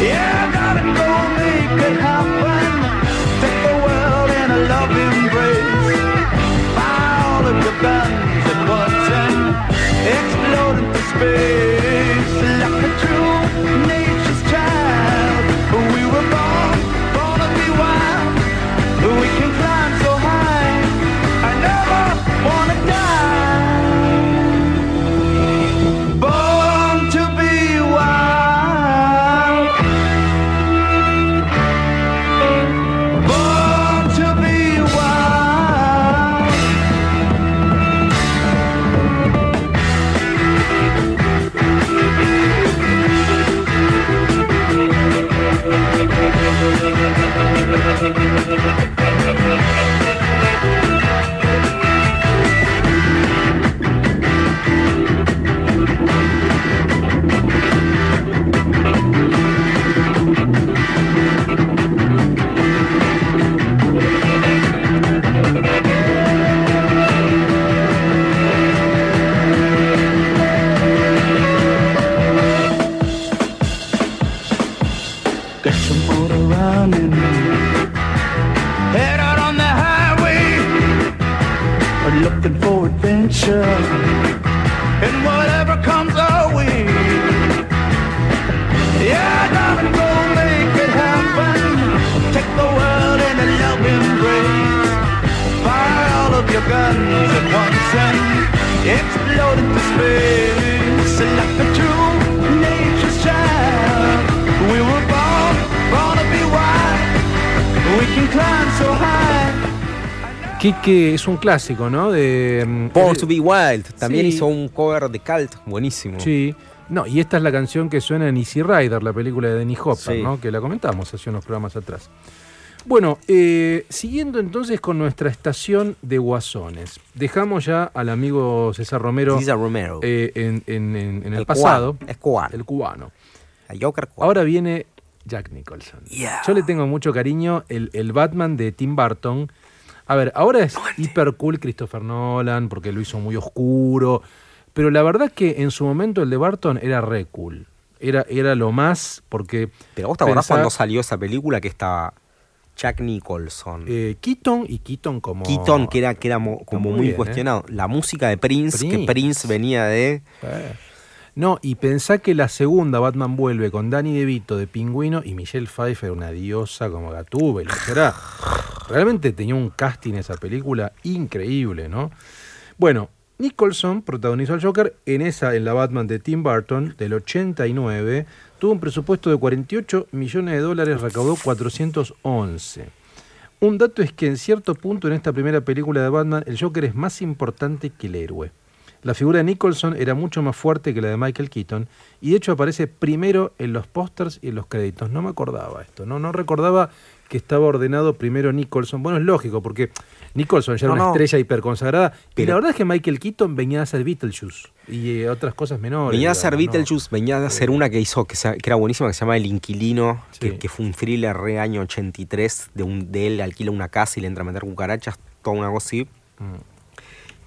Yeah, darling, go make it happen. Take the world in a love embrace. Fire all of your guns at once and explode into space adventure. And whatever comes our way. Yeah, darling, go make it happen. Take the world in a love embrace. Fire all of your guns at once and explode into space. Like a true nature's child. We were born, born to be wild. We can climb Quique es un clásico, ¿no? De, mm, Born to be Wild. También Sí. hizo un cover de Cult buenísimo. Sí. No, y esta es la canción que suena en Easy Rider, la película de Denny Hopper, Sí. ¿no? Que la comentamos hace unos programas atrás. Bueno, eh, siguiendo entonces con nuestra estación de guasones. Dejamos ya al amigo César Romero César Romero. eh, en, en- en- en el, El pasado, cubano, es cubano. el cubano. A Joker cubano. Ahora viene Jack Nicholson. Yeah. Yo le tengo mucho cariño, el, el Batman de Tim Burton. A ver, ahora es hiper cool Christopher Nolan porque lo hizo muy oscuro, pero la verdad que en su momento el de Burton era re cool. Era, era lo más, porque. Pero vos te acordás pensá- cuando salió esa película que estaba Jack Nicholson. eh, Keaton y Keaton como. Keaton, que era, que era mo- como muy muy, bien, ¿eh? cuestionado. La música de Prince, que Prince. Prince venía de. Eh. No, y pensá que la segunda Batman vuelve con Danny DeVito de Pingüino y Michelle Pfeiffer, una diosa como Gatúbel. era- realmente tenía un casting esa película increíble, ¿no? Bueno, Nicholson protagonizó al Joker en esa, en la Batman de Tim Burton del 89. Tuvo un presupuesto de 48 millones de dólares, recaudó 411. Un dato es que en cierto punto en esta primera película de Batman, el Joker es más importante que el héroe. La figura de Nicholson era mucho más fuerte que la de Michael Keaton y de hecho aparece primero en los pósters y en los créditos. No me acordaba esto, no, no recordaba que estaba ordenado primero Nicholson. Bueno, es lógico porque Nicholson ya era una no. estrella hiperconsagrada y Pero- la verdad es que Michael Keaton venía a hacer Beetlejuice y eh, otras cosas menores. Venía a ser. Beetlejuice, venía a hacer una que hizo que, se- que era buenísima, que se llama El Inquilino, Sí. que, que fue un thriller re año 83, de, un, de él alquila una casa y le entra a meter cucarachas, toda una cosa así. Mm.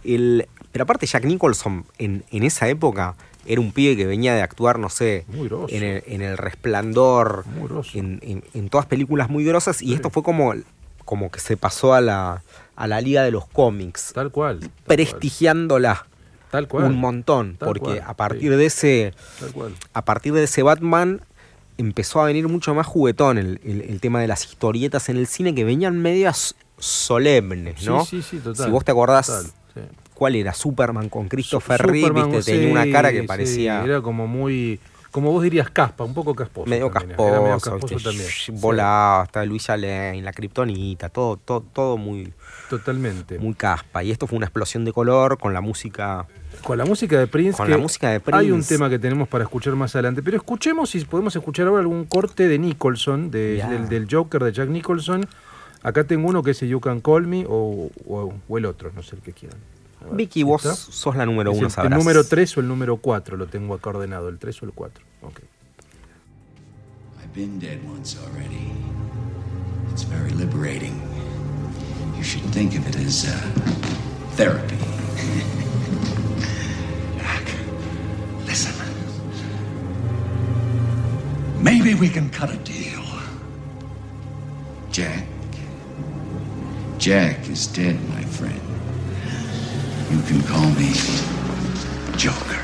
El, pero aparte Jack Nicholson en, en esa época era un pibe que venía de actuar, no sé, en el, en El Resplandor, en, en- en todas películas muy grosas, y esto fue como, como que se pasó a la, a la liga de los cómics, Tal cual. Tal prestigiándola Tal cual. un montón, Tal porque cual, a partir sí. de ese Tal cual. a partir de ese Batman empezó a venir mucho más juguetón el, el- el tema de las historietas en el cine que venían medias solemnes, ¿no? Sí, sí, sí, total. Si vos te acordás, total. ¿Cuál era? Superman con Christopher Reeve, tenía una cara que sí, parecía era como muy. Como vos dirías, caspa, un poco casposo. medio también, era medio casposo, casposo también. Sí, volaba, estaba Luisa Lane, la kriptonita, todo, todo, todo muy, totalmente. muy caspa. Y esto fue una explosión de color con la música. Con la música de Prince. Con la música de Hay un Prince. tema que tenemos para escuchar más adelante. Pero escuchemos si podemos escuchar ahora algún corte de Nicholson, de- del, del Joker de Jack Nicholson. Acá tengo uno que es You Can Call Me o, o- o el otro, no sé el que quieran. Vicky, vos ¿está? sos la número uno, el, el sabrás. número 3 o el número 4 lo tengo acá ordenado, el 3 o el 4. Ok. I've been dead once already. It's very liberating. You should think of it as uh, therapy. Jack, listen. Maybe we can cut a deal. Jack. Jack is dead, my friend. You can call me Joker.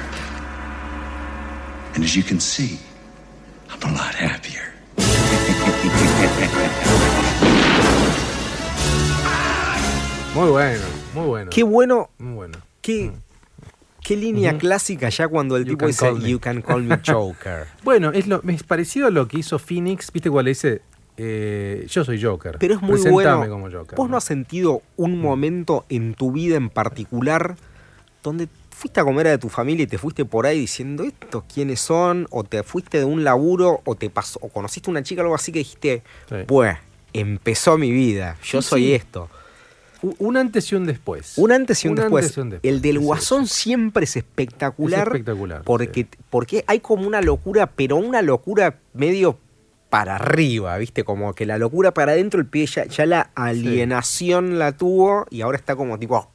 And as you can see, I'm a lot happier. Muy bueno, muy bueno. Qué bueno, Muy bueno. qué, qué línea clásica ya cuando el You tipo dice call me". You can call me Joker. Bueno, es, lo, es parecido a lo que hizo Phoenix, ¿viste cuál dice? Eh, yo soy Joker. Pero es muy Presentame bueno. como Joker. ¿Vos no has sentido un momento en tu vida en particular donde fuiste a comer a tu familia y te fuiste por ahí diciendo estos quiénes son? O te fuiste de un laburo o te pasó, o conociste una chica o algo así que dijiste, Sí. pues, empezó mi vida, yo Sí, soy sí. esto. Un antes y un después. Un antes y un, Un después. antes y un después. El del guasón siempre es espectacular. Es espectacular, Porque, porque hay como una locura, pero una locura medio para arriba, ¿viste? Como que la locura para adentro, el pie ya, ya la alienación la tuvo y ahora está como tipo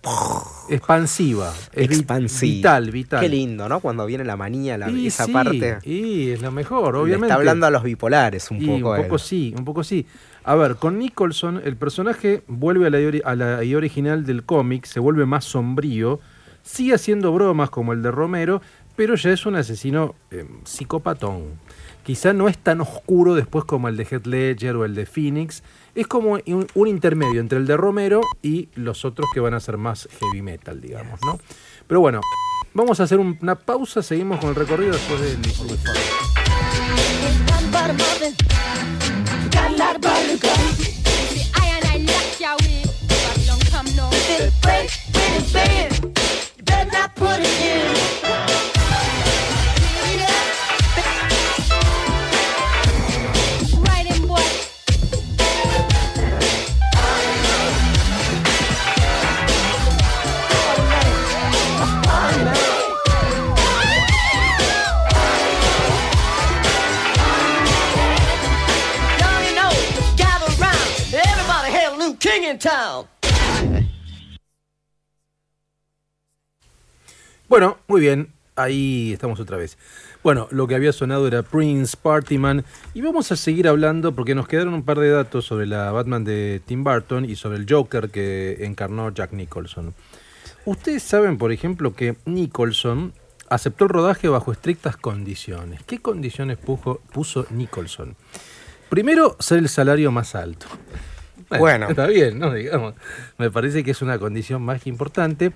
Expansiva. Es expansiva. Vital, vital. Qué lindo, ¿no? Cuando viene la manía, la, Y esa sí, parte. Y es lo mejor, le obviamente. está hablando a los bipolares un Y poco. un él. poco sí, un poco sí. A ver, con Nicholson, el personaje vuelve a la, idea ori- a la idea original del cómic, se vuelve más sombrío, sigue haciendo bromas como el de Romero, pero ya es un asesino eh, psicopatón. Quizá no es tan oscuro después como el de Heath Ledger o el de Phoenix, es como un, intermedio entre el de Romero y los otros que van a ser más heavy metal, digamos, ¿no? Pero bueno, vamos a hacer un- una pausa, seguimos con el recorrido después del Got king in town. Bueno, muy bien. Ahí estamos otra vez. Bueno, lo que había sonado era Prince, Partyman, y vamos a seguir hablando porque nos quedaron un par de datos sobre la Batman de Tim Burton y sobre el Joker que encarnó Jack Nicholson. Ustedes saben, por ejemplo, que Nicholson aceptó el rodaje bajo estrictas condiciones. ¿Qué condiciones puso, puso Nicholson? Primero, ser el salario más alto. Bueno. Está bien, ¿no? Digamos, me parece que es una condición más que importante,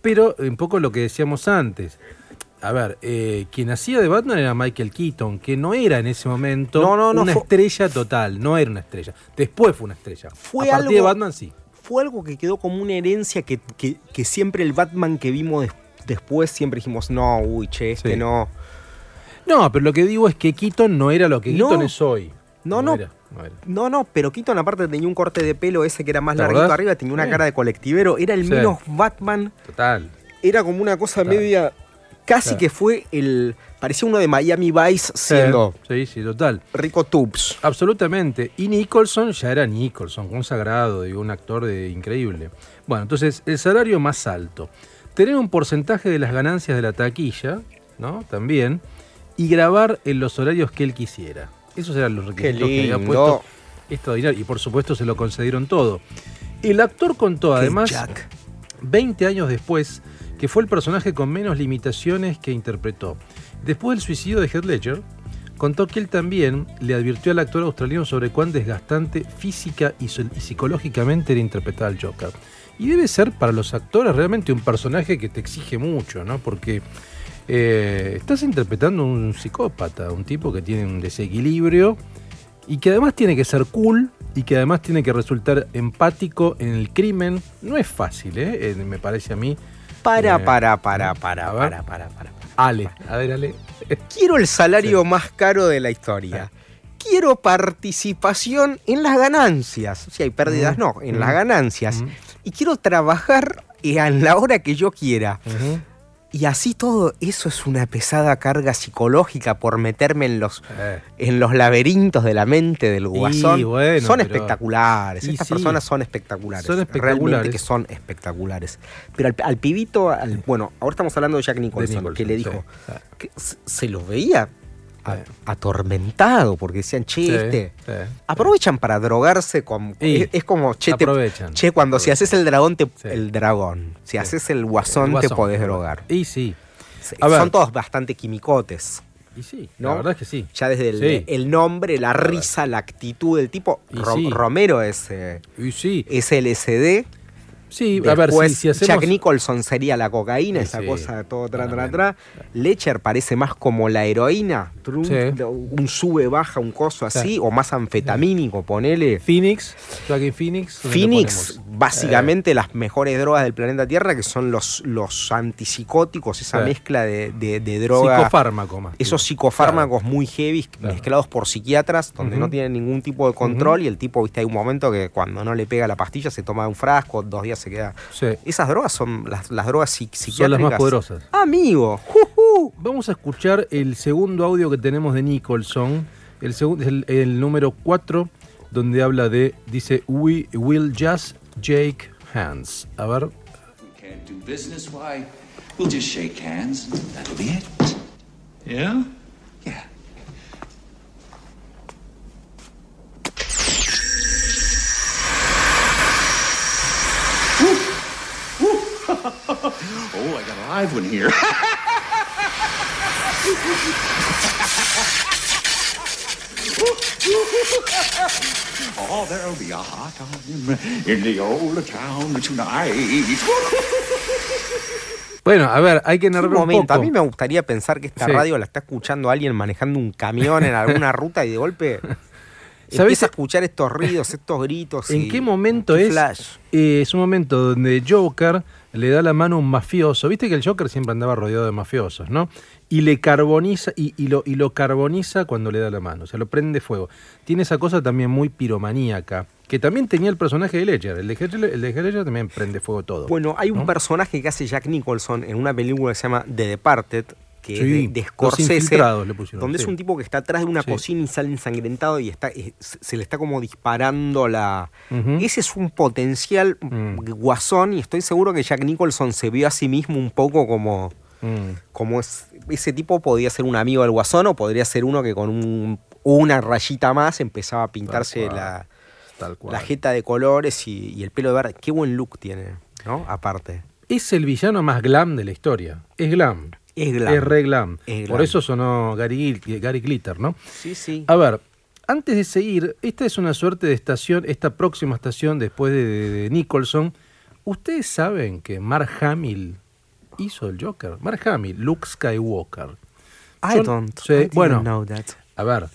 pero un poco lo que decíamos antes. A ver, eh, quien hacía de Batman era Michael Keaton, que no era en ese momento No, no, no, una fue- estrella total, no era una estrella. Después fue una estrella. Fue a partir algo- de Batman sí. Fue algo que quedó como una herencia que, que- que siempre el Batman que vimos des- después siempre dijimos, no, uy, che, este Sí. no. No, pero lo que digo es que Keaton no era lo que. Keaton es hoy. No, no. era, no era. No, no, pero Keaton aparte tenía un corte de pelo ese que era más ¿Te larguito arriba, tenía una Sí. cara de colectivero, era el Sí. menos Batman, Total. era como una cosa media, casi Claro. que fue el, parecía uno de Miami Vice siendo Sí, sí, total. Rico Tubbs. Absolutamente. Y Nicholson ya era Nicholson, consagrado, digo, un actor de, increíble. Bueno, entonces, el salario más alto. Tener un porcentaje de las ganancias de la taquilla, ¿no? También. Y grabar en los horarios que él quisiera. Esos eran los requisitos que había puesto. Extraordinario. Y por supuesto se lo concedieron todo. El actor contó, además, Jack. 20 años después, que fue el personaje con menos limitaciones que interpretó. Después del suicidio de Heath Ledger, contó que él también le advirtió al actor australiano sobre cuán desgastante física y psicológicamente era interpretar al Joker. Y debe ser para los actores realmente un personaje que te exige mucho, ¿no? Porque eh, estás interpretando un psicópata, un tipo que tiene un desequilibrio y que además tiene que ser cool y que además tiene que resultar empático en el crimen. No es fácil, ¿eh? Eh, me parece a mí. Para, Eh, para, para, para, a para, para, para. Ale, a ver, Ale. Quiero el salario más caro de la historia. Quiero participación en las ganancias. Si hay pérdidas, Mm, no, en mm, las ganancias. mm. Y quiero trabajar eh, a la hora que yo quiera. Y así todo, eso es una pesada carga psicológica por meterme en los, Eh. en los laberintos de la mente del guasón. bueno, son pero- espectaculares. Y Estas sí. personas son espectaculares. Son Realmente espectaculares. que son espectaculares. Pero al, al pibito, al- bueno, ahora estamos hablando de Jack Nicholson, Nicholson, que le sí. dijo que se, los veía atormentado porque decían, che, Sí, este. sí. Aprovechan para drogarse con. Es, es como, che, te- che, cuando si haces el dragón, te, el dragón. Si haces el guasón, El te podés drogar. Y sí. Ver. Son todos bastante quimicotes. Y sí, ¿no? la verdad es que sí. Ya desde el, Sí. el nombre, la risa, la actitud del tipo. Y Ro- sí. Romero es, eh, Y sí. es LSD. Sí, a ver, si, si hacemos... Jack Nicholson sería la cocaína, Sí, esa sí. cosa de todo tra, tra, tra. Lecher parece más como la heroína. trum, Sí. Un sube, baja, un coso así, Sí. o más anfetamínico, ponele. Phoenix, Joaquin Phoenix. ¿dónde lo Phoenix, básicamente las mejores drogas del planeta Tierra, que son los, los antipsicóticos, esa mezcla de, de, de Eh, droga. Psicofármaco más. Esos psicofármacos muy heavy Claro. mezclados por psiquiatras, donde no tienen ningún tipo de control y el tipo, viste, hay un momento que cuando no le pega la pastilla se toma un frasco, dos días se queda. Sí. Esas drogas son las, las drogas psi- Son psiquiátricas. las más poderosas. Amigo. Vamos a escuchar el segundo audio que tenemos de Nicholson. El, segundo, el, el número 4, donde habla de, dice, We will just shake hands. A ver. Can't do business? Why? We'll just shake hands. and That'll be it. Yeah. Oh, I got a live one here. oh, there'll be a hot time in the old town tonight. Bueno, a ver, hay que Un narrar un momento, poco. a mí me gustaría pensar que esta Sí. radio la está escuchando alguien manejando un camión en alguna ruta y de golpe ¿Sabés? empieza a escuchar estos ruidos, estos gritos. ¿En y- qué momento es? Flash. Eh, es un momento donde Joker le da la mano a un mafioso. Viste que el Joker siempre andaba rodeado de mafiosos, ¿no? Y le carboniza, y, y lo, y lo carboniza cuando le da la mano, o sea, lo prende fuego. Tiene esa cosa también muy piromaníaca, que también tenía el personaje de Ledger. El de Ledger, el de Ledger también prende fuego todo. Bueno, hay un ¿no? personaje que hace Jack Nicholson en una película que se llama The Departed, que Sí, es de, de Los Scorsese, Infiltrados le pusieron, donde sí. es un tipo que está atrás de una Sí. cocina y sale ensangrentado y está, eh, se le está como disparando la... Ese es un potencial Mm. guasón y estoy seguro que Jack Nicholson se vio a sí mismo un poco como... Mm. Como es, ese tipo podía ser un amigo del guasón o podría ser uno que con un- una rayita más empezaba a pintarse la, Tal cual. la jeta de colores y, y el pelo de verde. Qué buen look tiene, ¿no? Aparte. Es el villano más glam de la historia. Es glam. Es glam. Es re glam. Es Por eso sonó Gary, Gary Glitter, ¿no? Sí, sí. A ver, antes de seguir, esta es una suerte de estación, esta próxima estación después de, de- Nicholson. Ustedes saben que Mark Hamill hizo el Joker. Mark Hamill, Luke Skywalker. I Yo- don't, sí, I didn't bueno, know that. a ver,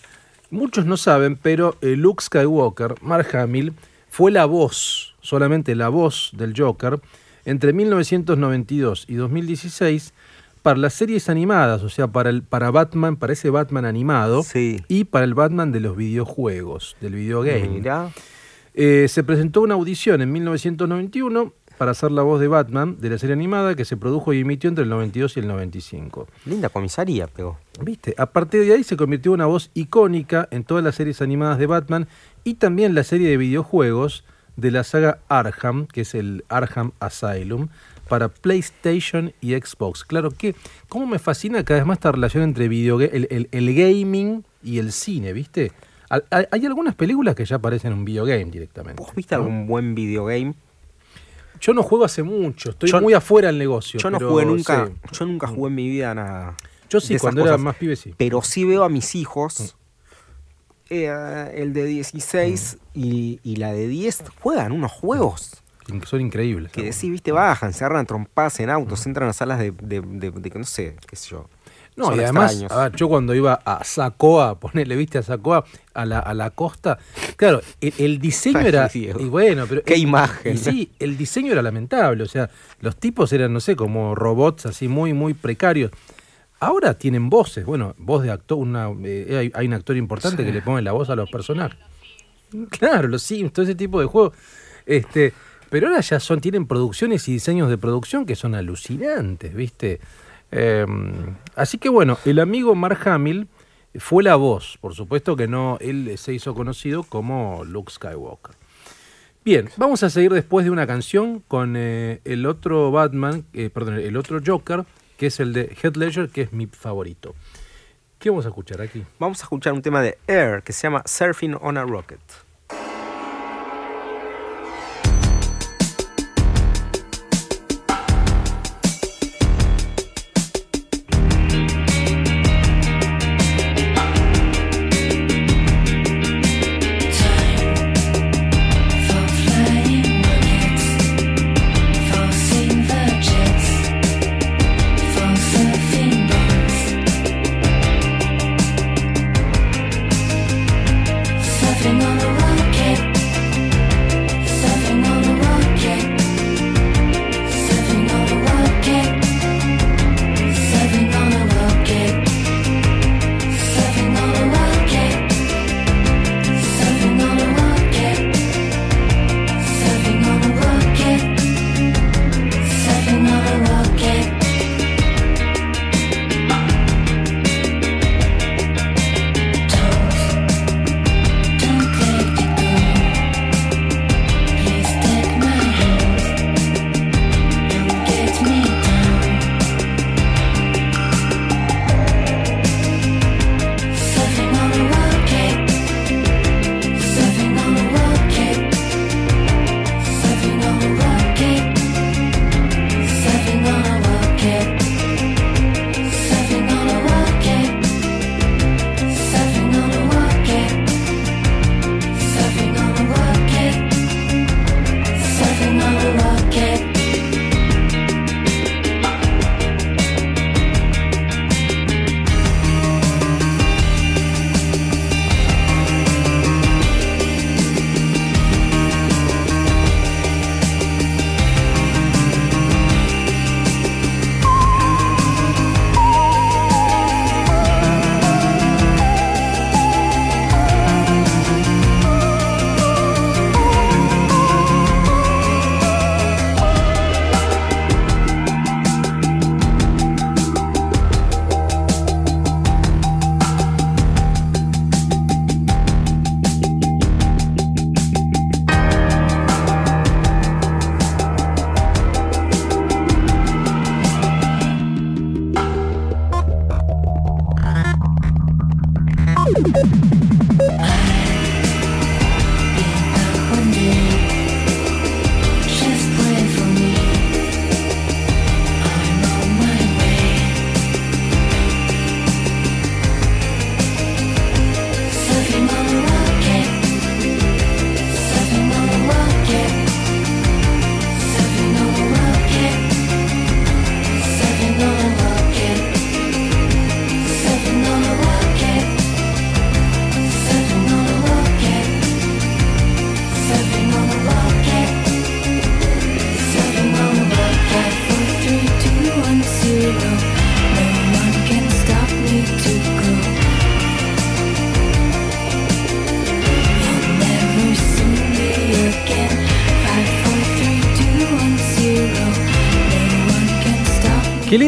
muchos no saben, pero eh, Luke Skywalker, Mark Hamill, fue la voz, solamente la voz del Joker, entre 1992 y 2016 para las series animadas, o sea, para, el, para Batman, para ese Batman animado, y para el Batman de los videojuegos, del videogame. Mira. Eh, se presentó una audición en 1991 para hacer la voz de Batman de la serie animada que se produjo y emitió entre el 92 y el 95. Linda comisaría, pegó. ¿Viste? A partir de ahí se convirtió en una voz icónica en todas las series animadas de Batman y también la serie de videojuegos de la saga Arkham, que es el Arkham Asylum, para PlayStation y Xbox. Claro que, ¿cómo me fascina cada vez más esta relación entre videoga- el, el- el gaming y el cine, ¿viste? Hay, algunas películas que ya aparecen en un videogame directamente. ¿Vos viste ¿no? algún buen videogame? Yo no juego hace mucho, estoy Yo- muy afuera del negocio. Yo no jugué nunca, sí. yo nunca jugué en mi vida nada. Yo sí, cuando era más pibe sí. Pero sí veo a mis hijos, eh, el de 16 y, y la de 10, juegan unos juegos. Son increíbles. Que decís, viste, bajan, se agarran trompadas en autos, entran a salas de, de, de- no sé, qué sé yo. No, Son y además, extraños. a ver, yo cuando iba a Sacoa, ponerle, viste, a Sacoa, a la, a la costa, claro, el, el diseño era. Y bueno, pero. Qué imagen. y sí, el diseño era lamentable, o sea, los tipos eran, no sé, como robots así muy, muy precarios. Ahora tienen voces, bueno, voz de actor, una, eh, hay, hay un actor importante que le pone la voz a los personajes. Claro, los Sims, todo ese tipo de juegos. Este, pero ahora ya son, tienen producciones y diseños de producción que son alucinantes, ¿viste? Eh, así que bueno, el amigo Mark Hamill fue la voz, por supuesto que no, él se hizo conocido como Luke Skywalker. Bien, vamos a seguir después de una canción con eh, el otro Batman, eh, perdón, el otro Joker, que es el de Heath Ledger, que es mi favorito. ¿Qué vamos a escuchar aquí? Vamos a escuchar un tema de Air que se llama Surfing on a Rocket.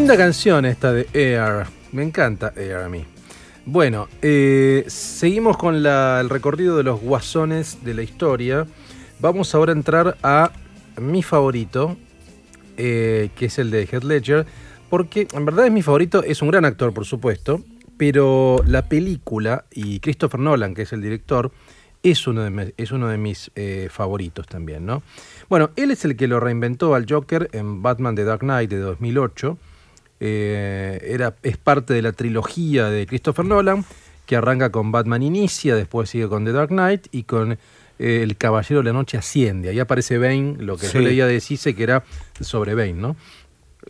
Linda canción esta de Air. Me encanta Air a mí. Bueno, eh, seguimos con el recorrido de los guasones de la historia. Vamos ahora a entrar a mi favorito, eh, que es el de Heath Ledger, porque en verdad es mi favorito, es un gran actor, por supuesto, pero la película y Christopher Nolan, que es el director, es uno de, mi- es uno de mis eh, favoritos también, ¿no? Bueno, él es el que lo reinventó al Joker en Batman The Dark Knight de 2008. Eh, era, es parte de la trilogía de Christopher Nolan, que arranca con Batman Inicia, después sigue con The Dark Knight y con eh, El Caballero de la Noche Asciende. Ahí aparece Bane, lo que yo leía de Cise que era sobre Bane, ¿no?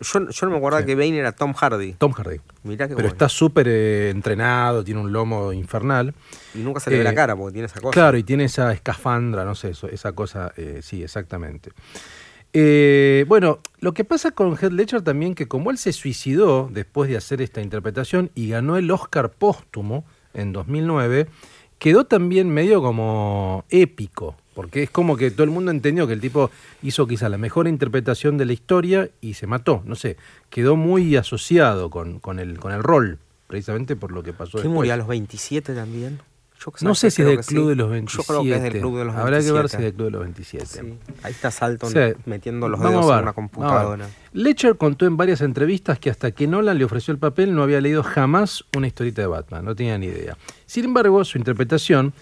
Yo, yo no me acordaba Sí. que Bane era Tom Hardy. Tom Hardy. Mirá qué Pero bueno. está súper eh, entrenado, tiene un lomo infernal. Y nunca se le ve Eh, la cara porque tiene esa cosa. Claro, y tiene esa escafandra, no sé, eso, esa cosa, eh, sí, exactamente. Eh, bueno, lo que pasa con Heath Ledger también que como él se suicidó después de hacer esta interpretación y ganó el Oscar póstumo en 2009, quedó también medio como épico, porque es como que todo el mundo entendió que el tipo hizo quizá la mejor interpretación de la historia y se mató, no sé, quedó muy asociado con, con el, con el rol, precisamente por lo que pasó ¿Qué después. murió a los 27 también? Yo No sé si es del Club sí. de los 27. Yo creo que es del Club de los 27. Habrá que ver si es del Club de los 27. Sí. Ahí está Salton metiendo los dedos en una computadora. Ledger contó en varias entrevistas que hasta que Nolan le ofreció el papel no había leído jamás una historieta de Batman, no tenía ni idea. Sin embargo, su interpretación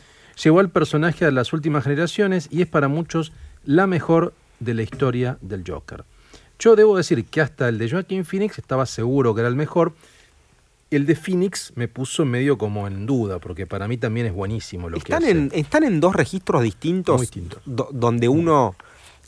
llevó al personaje a las últimas generaciones y es para muchos la mejor de la historia del Joker. Yo debo decir que hasta el de Joaquin Phoenix estaba seguro que era el mejor. El de Phoenix me puso medio como en duda, porque para mí también es buenísimo lo Están que hace. en, están en dos registros distintos, Muy distintos. do- donde uno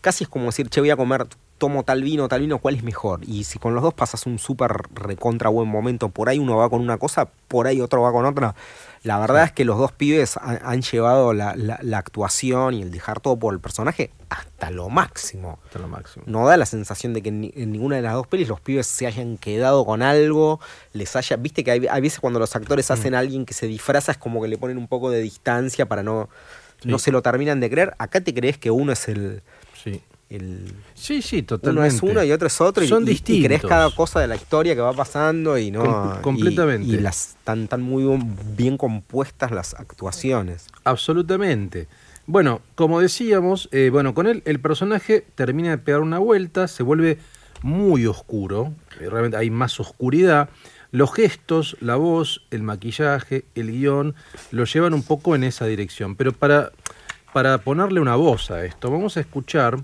casi es como decir, che, voy a comer, tomo tal vino, tal vino, ¿cuál es mejor? Y si con los dos pasas un súper recontra buen momento, por ahí uno va con una cosa, por ahí otro va con otra. La verdad es que los dos pibes han, han llevado la, la- la actuación y el dejar todo por el personaje hasta lo máximo. Hasta lo máximo. No da la sensación de que en, ni- en ninguna de las dos pelis los pibes se hayan quedado con algo, les haya. Viste que hay, hay veces cuando los actores hacen a alguien que se disfraza es como que le ponen un poco de distancia para no. No se lo terminan de creer. Acá te crees que uno es el. Sí. el Sí, sí, uno totalmente. es uno y otro es otro. y- Son y, y distintos. crees cada cosa de la historia que va pasando y no. Com- y- completamente. Y, las están tan muy bien compuestas las actuaciones. Absolutamente. Bueno, como decíamos, eh, bueno, con él el personaje termina de pegar una vuelta, se vuelve muy oscuro, eh, realmente hay más oscuridad. Los gestos, la voz, el maquillaje, el guion, lo llevan un poco en esa dirección. Pero para, para ponerle una voz a esto, vamos a escuchar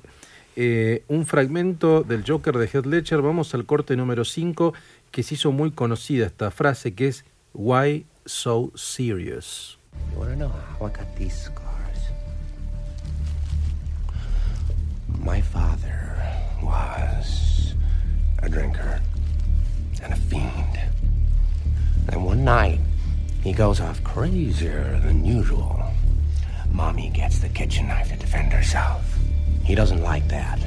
eh, un fragmento del Joker de Heath Ledger. Vamos al corte número 5, que se hizo muy conocida esta frase, que es Why so serious? You wanna know My father was a drinker and a fiend. And one night, he goes off crazier than usual. Mommy gets the kitchen knife to defend herself. He doesn't like that.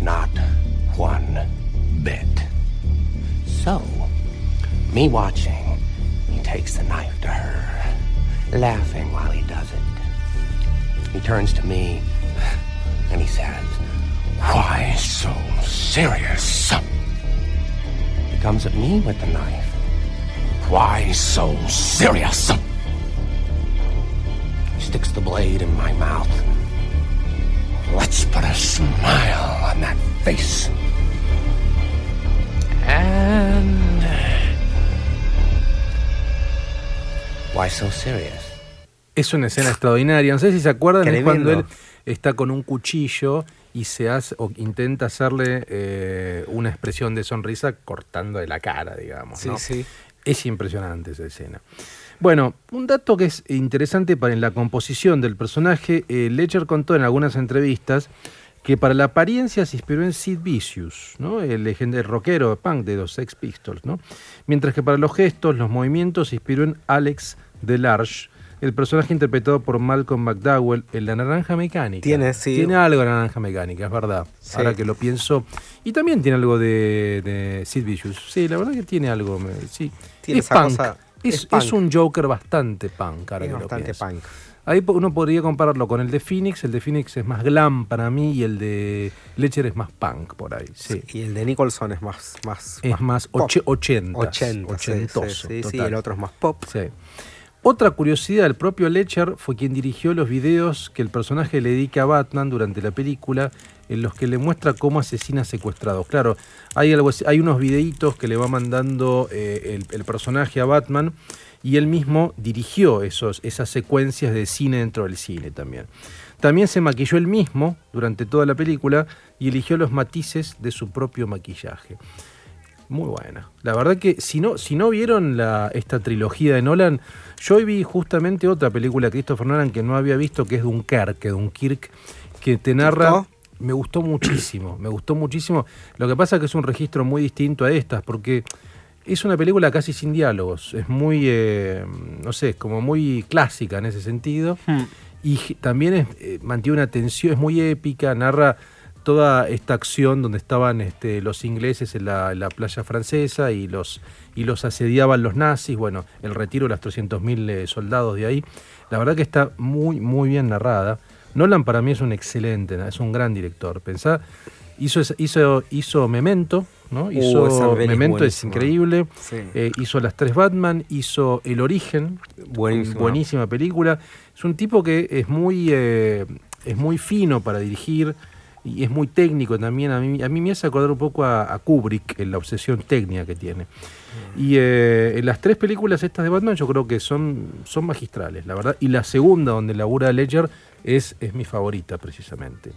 Not one bit. So, me watching, he takes the knife to her, laughing while he does it. He turns to me and he says, Why so serious? He comes at me with the knife. Why so serious? He sticks the blade in my mouth. Let's put a smile on that face. And. Why so serious? Es una escena extraordinaria. No sé si se acuerdan, es cuando él está con un cuchillo y se hace o intenta hacerle eh, una expresión de sonrisa cortando de la cara, digamos. Sí. Es impresionante esa escena. Bueno, un dato que es interesante para en la composición del personaje, eh, Ledger contó en algunas entrevistas que para la apariencia se inspiró en Sid Vicious, ¿no? el legendario rockero de punk de los Sex Pistols, ¿no? mientras que para los gestos, los movimientos se inspiró en Alex Delarge, el personaje interpretado por Malcolm McDowell en La Naranja Mecánica. Tiene, sí. Tiene algo de La Naranja Mecánica, es verdad. Sí. Ahora que lo pienso. Y también tiene algo de, de Sid Vicious. Sí, la verdad que tiene algo. Sí. Tiene es esa punk. cosa- Es, es punk. es un Joker bastante punk, ahora Es que lo bastante punk. Ahí uno podría compararlo con el de Phoenix. El de Phoenix es más glam para mí y el de Ledger es más punk por ahí. Sí. Y el de Nicholson es más. más Es más oche- 80. 80, sí, sí, el otro es más pop. Sí. Otra curiosidad, el propio Ledger fue quien dirigió los videos que el personaje le dedica a Batman durante la película, en los que le muestra cómo asesina secuestrados. Claro, hay, algo, hay unos videitos que le va mandando eh, el, el personaje a Batman y él mismo dirigió esos, esas secuencias de cine dentro del cine también. También se maquilló él mismo durante toda la película y eligió los matices de su propio maquillaje. Muy buena. La verdad que si no, si no vieron la, esta trilogía de Nolan, yo hoy vi justamente otra película de Christopher Nolan que no había visto, que es Dunkerque, Dunkirk, que te narra... gustó? Me gustó muchísimo, me gustó muchísimo. Lo que pasa es que es un registro muy distinto a estas, porque es una película casi sin diálogos. Es muy, eh, no sé, es como muy clásica en ese sentido. Y g- también es, eh, mantiene una tensión, es muy épica, narra toda esta acción donde estaban este, los ingleses en la, en la playa francesa y los, y los asediaban los nazis, bueno, el retiro de los 300.000 eh, soldados de ahí. La verdad que está muy, muy bien narrada. Nolan para mí es un excelente, es un gran director. Pensá, hizo, hizo, hizo Memento, ¿no? Uh, Hizo es Memento es increíble. Sí. Eh, hizo las tres Batman, hizo El Origen, Buenísima. buenísima película. Es un tipo que es muy, eh, es muy fino para dirigir y es muy técnico también. A mí, a mí me hace acordar un poco a, Kubrick en la obsesión técnica que tiene. Y eh, en las tres películas estas de Batman yo creo que son, son magistrales, la verdad. Y la segunda, donde labura Ledger, es, es mi favorita precisamente.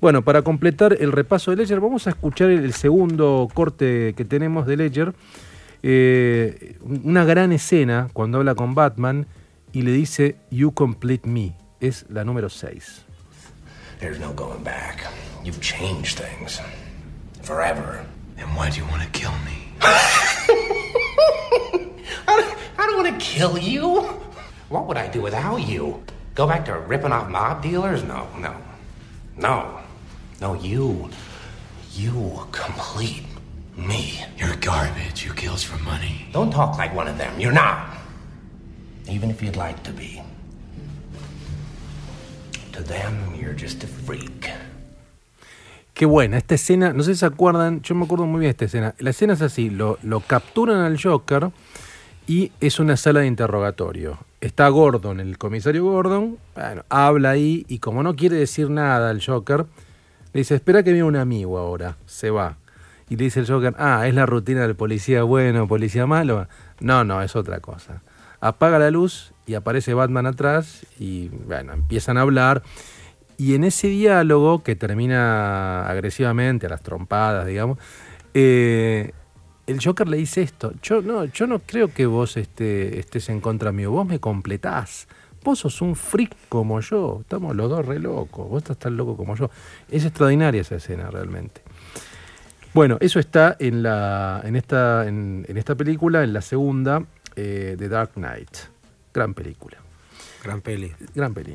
Bueno, para completar el repaso de Ledger, vamos a escuchar el, el segundo corte que tenemos de Ledger. Eh, una gran escena cuando habla con Batman y le dice You complete me. Es la número 6. There's no going back. You've changed things. Forever. And why do you want to kill me? I don't want to kill you. What would I do without you? Go back to ripping off mob dealers? No, no. No. No, you. You complete me. You're garbage. Who kills for money? Don't talk like one of them. You're not. Even if you'd like to be. Qué buena, esta escena, no sé si se acuerdan, yo me acuerdo muy bien esta escena. La escena es así, lo, lo capturan al Joker y es una sala de interrogatorio. Está Gordon, el comisario Gordon, bueno, habla ahí y como no quiere decir nada al Joker, le dice, espera que viene un amigo ahora, se va. Y le dice el Joker, ah, es la rutina del policía bueno, policía malo. No, no, es otra cosa. Apaga la luz y aparece Batman atrás y bueno, empiezan a hablar. Y en ese diálogo, que termina agresivamente, a las trompadas, digamos, eh, el Joker le dice esto, yo no, yo no creo que vos este, estés en contra mío, vos me completás. Vos sos un freak como yo, estamos los dos re locos, vos estás tan loco como yo. Es extraordinaria esa escena realmente. Bueno, eso está en, la, en, esta, en, esta película, en la segunda, eh, The Dark Knight. Gran película. Gran peli. Gran peli.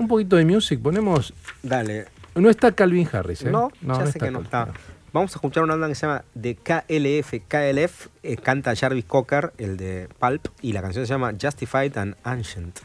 Un poquito de music, ponemos. Dale. No está Calvin Harris, ¿eh? No, ya sé está que no está. Vamos a escuchar una banda que se llama The KLF. KLF eh, canta Jarvis Cocker, el de Pulp, y la canción se llama Justified and Ancient.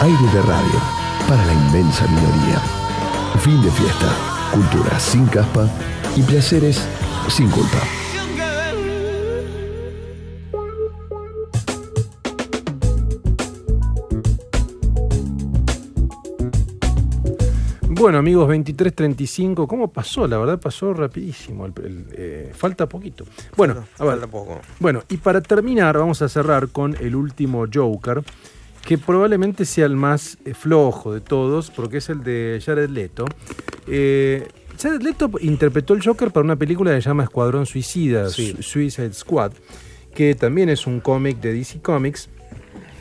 Aire de radio para la inmensa minoría. Fin de fiesta, cultura sin caspa y placeres sin culpa. Bueno, amigos, 23.35, ¿cómo pasó? La verdad pasó rapidísimo. el- el, eh, falta poquito. Bueno, a ver. Falta poco. Bueno, y para terminar, vamos a cerrar con el último Joker, que probablemente sea el más eh, flojo de todos, porque es el de Jared Leto. Eh, Jared Leto interpretó el Joker para una película que se llama Escuadrón Suicida, Sí. Suicide Squad, que también es un cómic de DC Comics.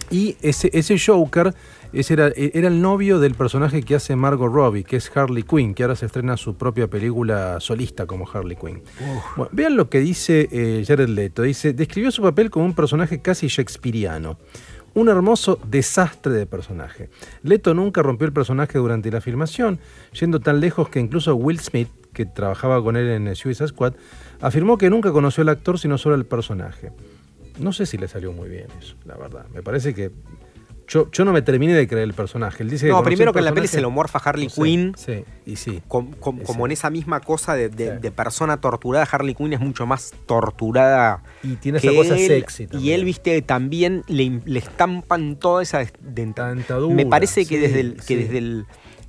Y ese, ese Joker ese era, era el novio del personaje que hace Margot Robbie, que es Harley Quinn, que ahora se estrena su propia película solista como Harley Quinn. Bueno, vean lo que dice eh, Jared Leto. Dice, describió su papel como un personaje casi shakespeariano. Un hermoso desastre de personaje. Leto nunca rompió el personaje durante la filmación, yendo tan lejos que incluso Will Smith, que trabajaba con él en Suicide Squad, afirmó que nunca conoció al actor sino solo al personaje. No sé si le salió muy bien eso, la verdad. Me parece que yo, yo no me terminé de creer el personaje. Él dice No, primero que en la peli se lo morfa Harley No Quinn. Sí, y sí. Com- com- Sí. como en esa misma cosa de, de- de persona torturada, Harley Quinn es mucho más torturada. Y tiene esa cosa él, sexy Y él, viste, también le, le estampan toda esa Dentadura, Me parece que desde el, que desde el,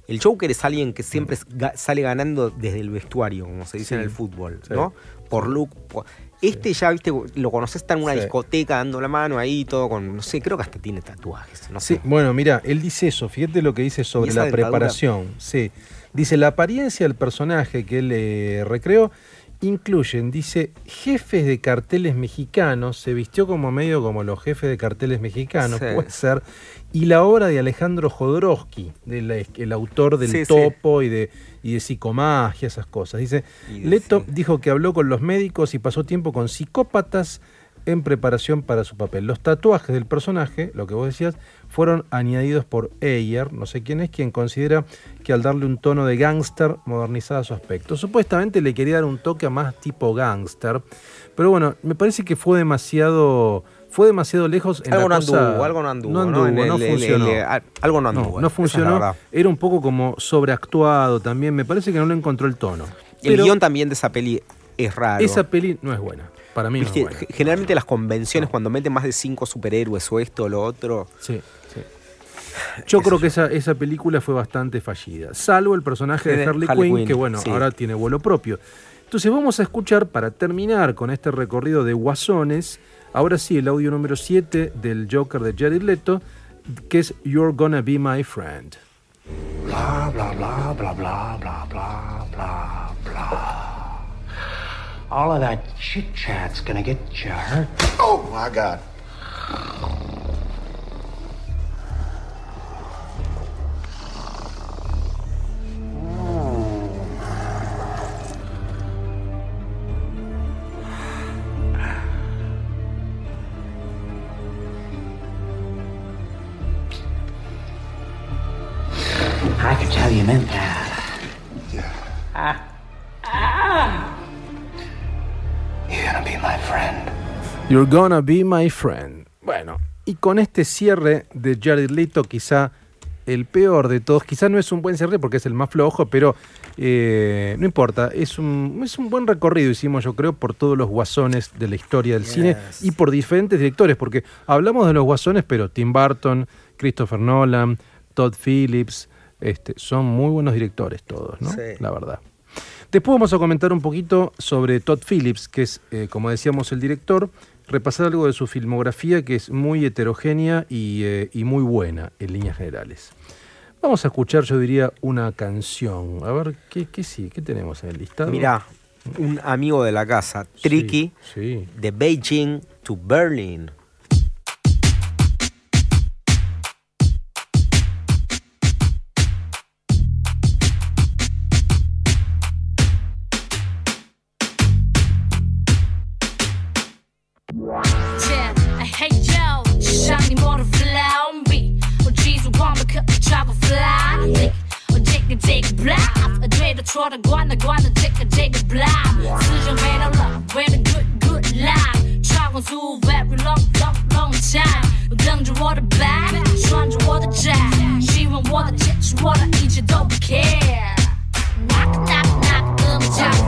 el Joker es alguien que siempre sale ganando desde el vestuario, como se dice en el fútbol. ¿no? Por look. por- Este ya, viste, lo conoces, está en una discoteca dando la mano ahí, todo con, no sé, creo que hasta tiene tatuajes, no Sí, sé. bueno, mira, él dice eso, fíjate lo que dice sobre la dentadura? preparación. Sí. Dice, la apariencia del personaje que él eh, recreó incluyen, dice, jefes de carteles mexicanos, se vistió como medio como los jefes de carteles mexicanos, Sí. puede ser, y la obra de Alejandro Jodorowsky, del, el autor del Sí, sí. topo y de y de psicomagia, esas cosas. Dice, Leto dijo que habló con los médicos y pasó tiempo con psicópatas en preparación para su papel. Los tatuajes del personaje, lo que vos decías, fueron añadidos por Ayer, no sé quién es, quien considera que al darle un tono de gángster modernizaba su aspecto. Supuestamente le quería dar un toque más tipo gángster, pero bueno, me parece que fue demasiado fue demasiado lejos en Algo la no cosa- anduvo, algo no anduvo, No anduvo, no el- funcionó. el- a- algo no anduvo, No, funcionó. Era un poco como sobreactuado también. Me parece que no le encontró el tono. El Pero guion también de esa peli es raro. esa peli no es buena. Generalmente las convenciones, cuando meten más de cinco superhéroes o esto o lo otro. Sí, sí. Yo creo que esa, esa, película fue bastante fallida, salvo el personaje de Harley, Quinn, que bueno, ahora tiene vuelo propio. Entonces vamos a escuchar, para terminar con este recorrido de guasones, ahora sí el audio número 7 del Joker de Jared Leto, que es You're Gonna Be My Friend. Bla, bla, bla, bla, bla, bla, bla. All of that chit chat's gonna get you hurt. Oh, my God. I could tell you meant that. Ah. Ah. You're gonna be my friend. You're gonna be my friend. Bueno, y con este cierre de Jared Leto, quizá el peor de todos, quizá no es un buen cierre porque es el más flojo, pero eh, no importa, es un, es un buen recorrido, hicimos yo creo, por todos los guasones de la historia del cine y por diferentes directores, porque hablamos de los guasones, pero Tim Burton, Christopher Nolan, Todd Phillips, este, son muy buenos directores todos, ¿no? Sí. La verdad. Después vamos a comentar un poquito sobre Todd Phillips, que es, eh, como decíamos, el director, repasar algo de su filmografía que es muy heterogénea y, eh, y muy buena en líneas generales. Vamos a escuchar, yo diría, una canción. A ver, ¿qué, qué sí? ¿Qué tenemos en el listado? Mirá, un amigo de la casa, Tricky, sí. de Beijing to Berlin. 的戳的关的关的这个这个 blah，时间回到了 the good good life，穿过 through very long long long time，等着我的 bag，穿着我的 jack，希望我的坚持我的一切都不 care，knock knock knock 那么强。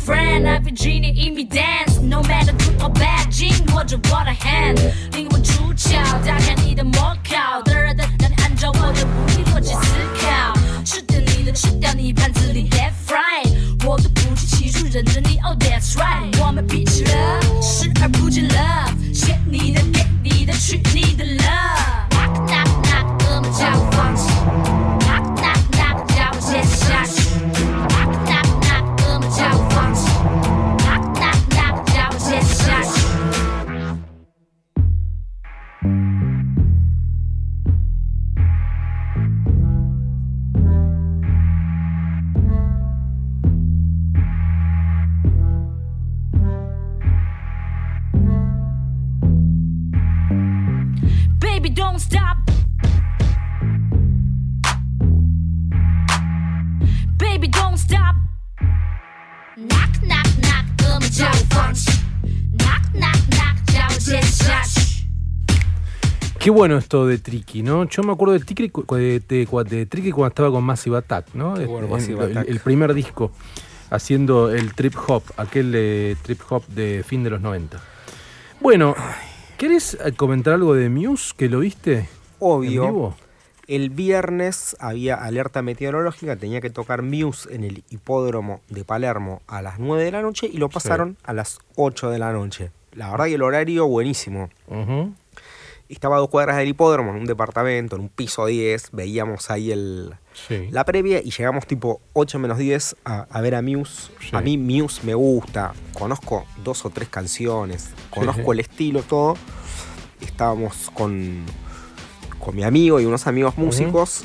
Friend, every genie in me dance. No matter good or bad, 紧握着我的 hand，灵魂出窍，打开你的魔考，的人的让你按照我的不必逻辑思考，吃掉你的，吃掉你盘子里 dead fry，我的不计其数，忍着你，Oh that's right，我们彼此了，视而不见了 bueno esto de Tricky, ¿no? Yo me acuerdo de Tricky, cu- de, de- de Tricky cuando estaba con Massive Attack, ¿no? Bueno, En- Massive el, Attack. el primer disco, haciendo el trip hop, aquel eh, trip hop de fin de los 90. Bueno, ¿querés eh, comentar algo de Muse que lo viste? ¿En Obvio. vivo? El viernes había alerta meteorológica, tenía que tocar Muse en el hipódromo de Palermo a las 9 de la noche y lo pasaron a las 8 de la noche. La verdad que el horario buenísimo. Ujú. Estaba a dos cuadras del hipódromo, en un departamento, en un piso 10, veíamos ahí el, Sí. la previa y llegamos tipo 8 menos 10 a, a ver a Muse. Sí. A mí Muse me gusta, conozco dos o tres canciones, conozco el estilo, todo. Estábamos con, con mi amigo y unos amigos músicos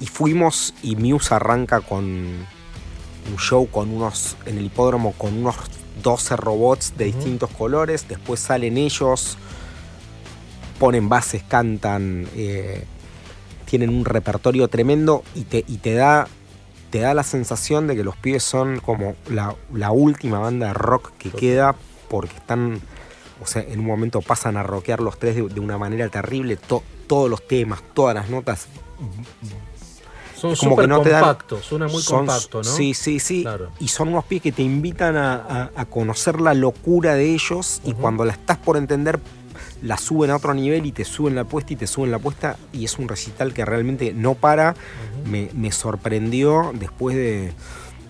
y fuimos y Muse arranca con un show con unos, en el hipódromo con unos 12 robots de distintos colores, después salen ellos, ponen bases, cantan, eh, tienen un repertorio tremendo y te, y te da te da la sensación de que los pibes son como la, la última banda de rock que queda porque están, o sea, en un momento pasan a rockear los tres de, de una manera terrible, to- todos los temas, todas las notas. Son como súper que no te dan- compactos, suena muy son- compacto, ¿no? Sí, sí, sí. Claro. Y son unos pibes que te invitan a, a- a conocer la locura de ellos y cuando la estás por entender la suben a otro nivel y te suben la apuesta y te suben la apuesta y es un recital que realmente no para. me, me sorprendió después de...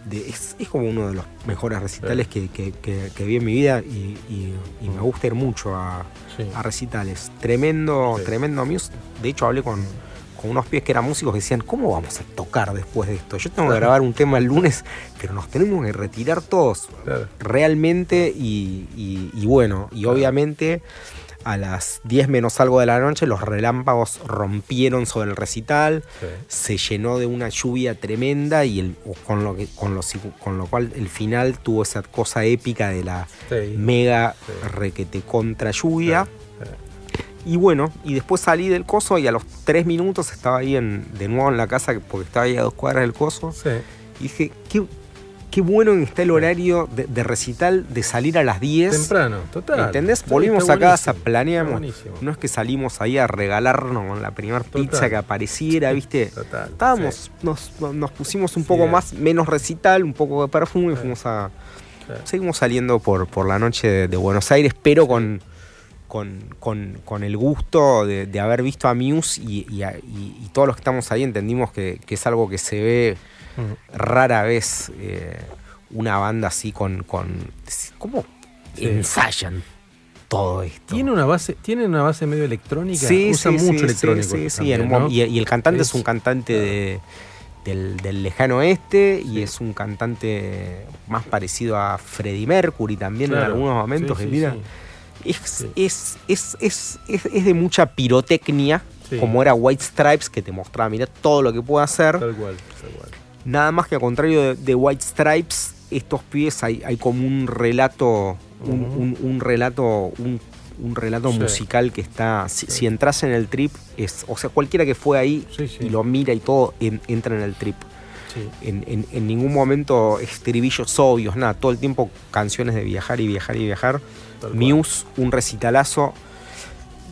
de- es, es como uno de los mejores recitales que, que- que- que vi en mi vida y, y- y me gusta ir mucho a, Sí. a recitales. Tremendo, tremendo Muse. De hecho hablé con, con unos pies que eran músicos que decían, ¿cómo vamos a tocar después de esto? Yo tengo que Claro. grabar un tema el lunes, pero nos tenemos que retirar todos Claro. realmente y, y- y bueno, y obviamente a las 10 menos algo de la noche los relámpagos rompieron sobre el recital, se llenó de una lluvia tremenda y el, con, lo que, con, lo, con lo cual el final tuvo esa cosa épica de la Sí. mega requete contra lluvia. Y bueno, y después salí del coso y a los 3 minutos estaba ahí en, de nuevo en la casa porque estaba ahí a dos cuadras del coso. Y dije, qué, qué bueno que está el horario de, de recital de salir a las 10. Temprano, total. ¿Entendés? Volvimos a casa, planeamos. No es que salimos ahí a regalarnos con la primera pizza que apareciera, ¿viste? Total, Estábamos, nos, nos pusimos un poco eh. más, menos recital, un poco de perfume y fuimos a. Seguimos saliendo por, por la noche de, de Buenos Aires, pero con, con, con- con el gusto de, de haber visto a Muse y, y a- y- y todos los que estamos ahí entendimos que, que es algo que se ve rara vez eh, una banda así con. con ¿Cómo Sí. ensayan? todo esto. Tiene una base, tiene una base medio electrónica. Sí, Usa sí, mucho sí, electrónico. sí, y, y el cantante es, Es- un cantante de- del, del lejano oeste y es un cantante más parecido a Freddie Mercury también Claro, en algunos momentos. que mira. Es, es, es, es, es- es de mucha pirotecnia, como era White Stripes, que te mostraba, mira todo lo que puede hacer. Tal cual, tal cual. Nada más que a contrario de, de White Stripes, estos pies hay, hay como un relato, un, Ujú. un- un relato, un, un relato Sí. musical que está. Si, si entras en el trip, es, o sea, cualquiera que fue ahí y lo mira y todo, en- entra en el trip. Sí. En, en- en ningún momento estribillos obvios, nada, todo el tiempo canciones de viajar y viajar y viajar. Tal cual. Muse, un recitalazo.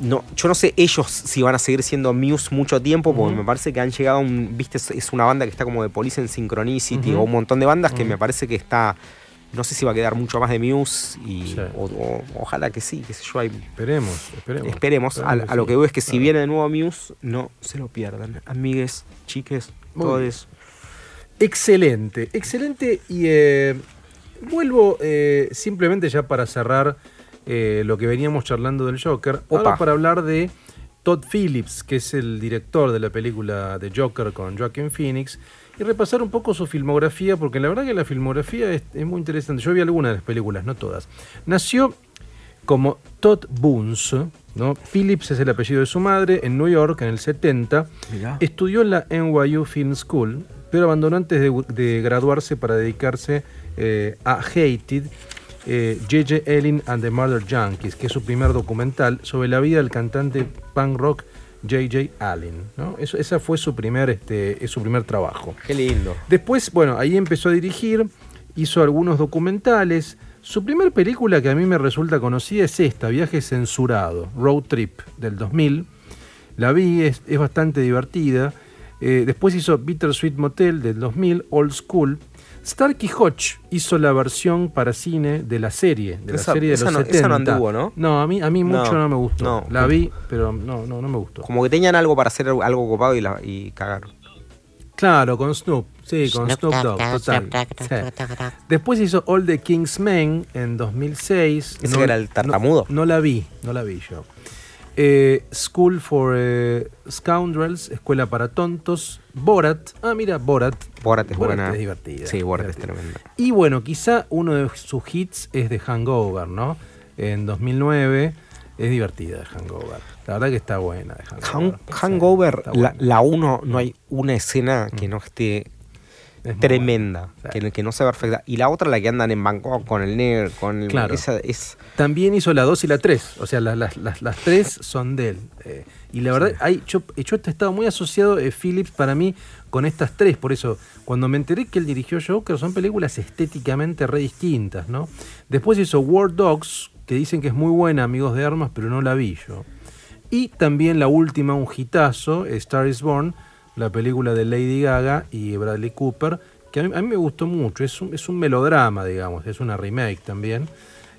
No, yo no sé ellos si van a seguir siendo Muse mucho tiempo, porque me parece que han llegado a un. Viste, es- una banda que está como de Police en Synchronicity o un montón de bandas que me parece que está. No sé si va a quedar mucho más de Muse y. Sí. o- o- ojalá que sí, qué sé yo. hay- Esperemos, esperemos. Esperemos. A, lo sí. que veo es que si viene de nuevo Muse, no se lo pierdan. Amigues, chiques, Muy todo bien. eso. Excelente, excelente. Y eh, vuelvo eh, simplemente ya para cerrar eh, lo que veníamos charlando del Joker. Ahora para hablar de Todd Phillips, que es el director de la película de Joker con Joaquin Phoenix. Y repasar un poco su filmografía, porque la verdad que la filmografía es, es muy interesante. Yo vi algunas de las películas, no todas. Nació como Todd Boons, ¿no? Phillips es el apellido de su madre, en New York en el 70. Mirá. Estudió en la NYU Film School, pero abandonó antes de, de graduarse para dedicarse eh, a Hated, J.J. Ellen and the Murder Junkies, que es su primer documental sobre la vida del cantante punk rock J.J. Allen. ¿no? Eso, esa fue su primer, este, es su primer trabajo. Qué lindo. Después, bueno, ahí empezó a dirigir, hizo algunos documentales. Su primera película que a mí me resulta conocida es esta, Viaje Censurado, Road Trip, del 2000. La vi, es, es bastante divertida. Eh, después hizo Bittersweet Motel del 2000, Old School. Starkey Hodge hizo la versión para cine de la serie, de Esa- la serie de los no- 70. esa no anduvo, ¿no? No, a mí, a mí mucho No, no, me gustó. no. La vi, pero no, no, no me gustó. Como que tenían algo para hacer algo copado y, la, y cagaron. Claro, con Snoop. Sí, con Snoop Snoop Dogg, total. Sí. Después hizo All the King's Men en 2006. ¿Ese era el tartamudo? No, no la vi, no la vi yo. Eh, School for eh, Scoundrels, Escuela para Tontos. Borat. Ah, mira, Borat. Borat es buena. es divertida. Sí, Borat es tremenda. Y bueno, quizá uno de sus hits es de Hangover, ¿no? En 2009. Es divertida de Hangover. La verdad que está buena de Hangover. Han- Hangover, la, buena. la uno, no hay una escena que no esté Es tremenda, que, que no sea perfecta. Y la otra, la que andan en Bangkok con el negro, con el. Claro. Esa es. También hizo la 2 y la 3. O sea, las, las, las, las tres son de él. Eh, y la verdad, hay, yo, yo he estado muy asociado, eh, Phillips, para mí, con estas tres. Por eso, cuando me enteré que él dirigió Joker, son películas estéticamente re distintas, ¿no? Después hizo War Dogs, que dicen que es muy buena, Amigos de Armas, pero no la vi yo. Y también la última, un hitazo, Star is Born, la película de Lady Gaga y Bradley Cooper, que a mí, a mí me gustó mucho. Es un, es un melodrama, digamos, es una remake también.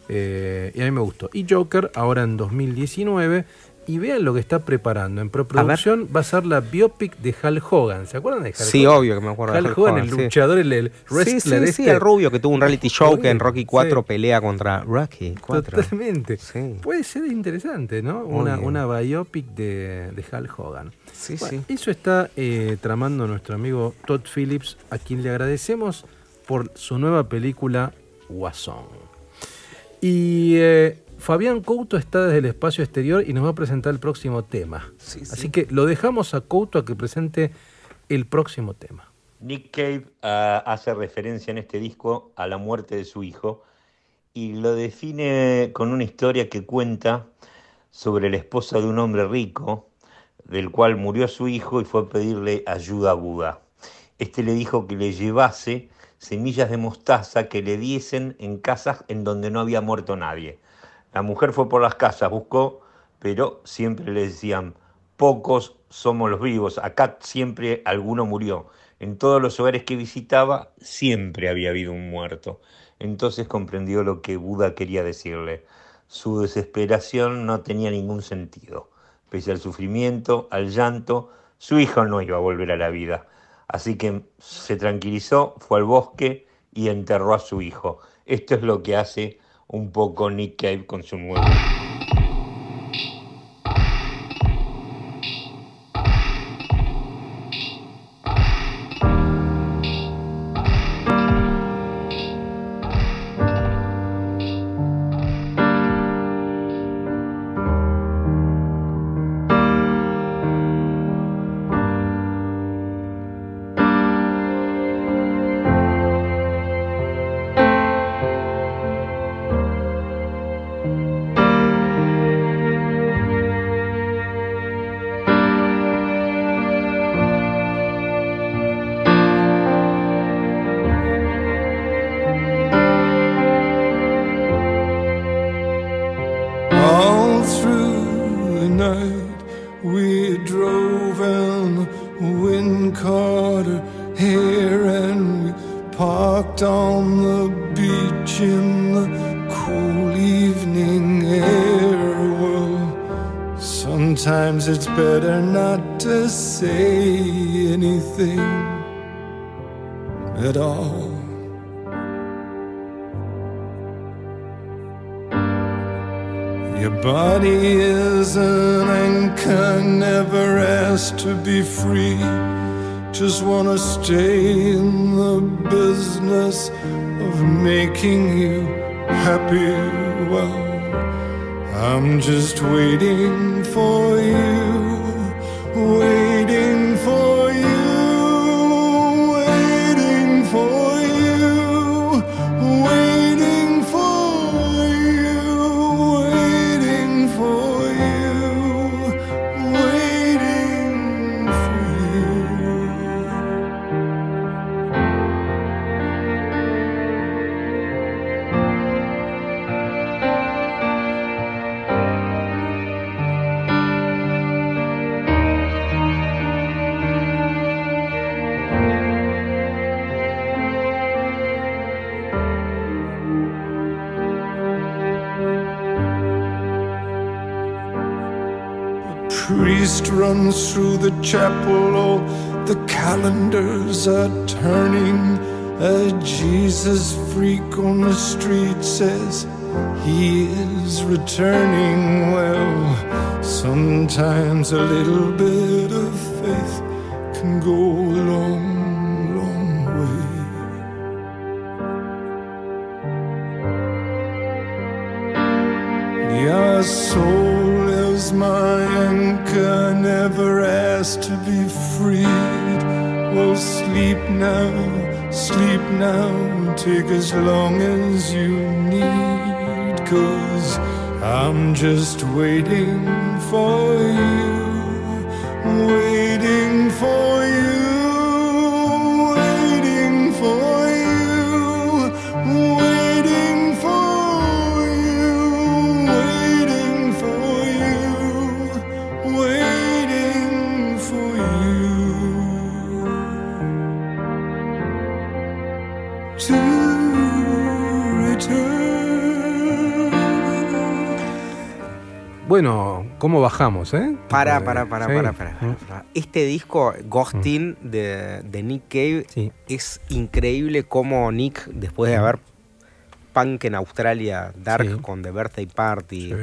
eh, y a mí me gustó. Y Joker, ahora en 2019. Y vean lo que está preparando. En preproducción va a ser la biopic de Hal Hogan. ¿Se acuerdan de Hal Sí, Hogan? obvio que me acuerdo de Hal Hogan, Hogan, el sí. luchador, el, el Sí, wrestler sí, sí, este. el rubio que tuvo un reality show que en Rocky 4 Sí. pelea contra Rocky 4. Totalmente. Puede ser interesante, ¿no? Muy Una, bien. una biopic de, de Hal Hogan. Sí, Bueno, sí. Eso está eh, tramando nuestro amigo Todd Phillips, a quien le agradecemos por su nueva película Guasón. Y eh, Fabián Couto está desde el espacio exterior y nos va a presentar el próximo tema. Así que lo dejamos a Couto a que presente el próximo tema. Nick Cave ah, hace referencia en este disco a la muerte de su hijo y lo define con una historia que cuenta sobre la esposa de un hombre rico, del cual murió su hijo y fue a pedirle ayuda a Buda. Este le dijo que le llevase semillas de mostaza que le diesen en casas en donde no había muerto nadie. La mujer fue por las casas, buscó, pero siempre le decían, pocos somos los vivos, acá siempre alguno murió. En todos los hogares que visitaba siempre había habido un muerto. Entonces comprendió lo que Buda quería decirle. Su desesperación no tenía ningún sentido. Pese al sufrimiento, al llanto, su hijo no iba a volver a la vida. Así que se tranquilizó, fue al bosque y enterró a su hijo. Esto es lo que hace un poco Nick Cave con su nuevo. Freed. Well, sleep now, sleep now, take as long as you need. Cause I'm just waiting for you, waiting for you, ¿cómo bajamos, eh? Para, para, para, sí. para, para, para, para. Este disco, Ghosting, de, de Nick Cave, es increíble como Nick, después de haber punk en Australia, Dark Sí. con The Birthday Party.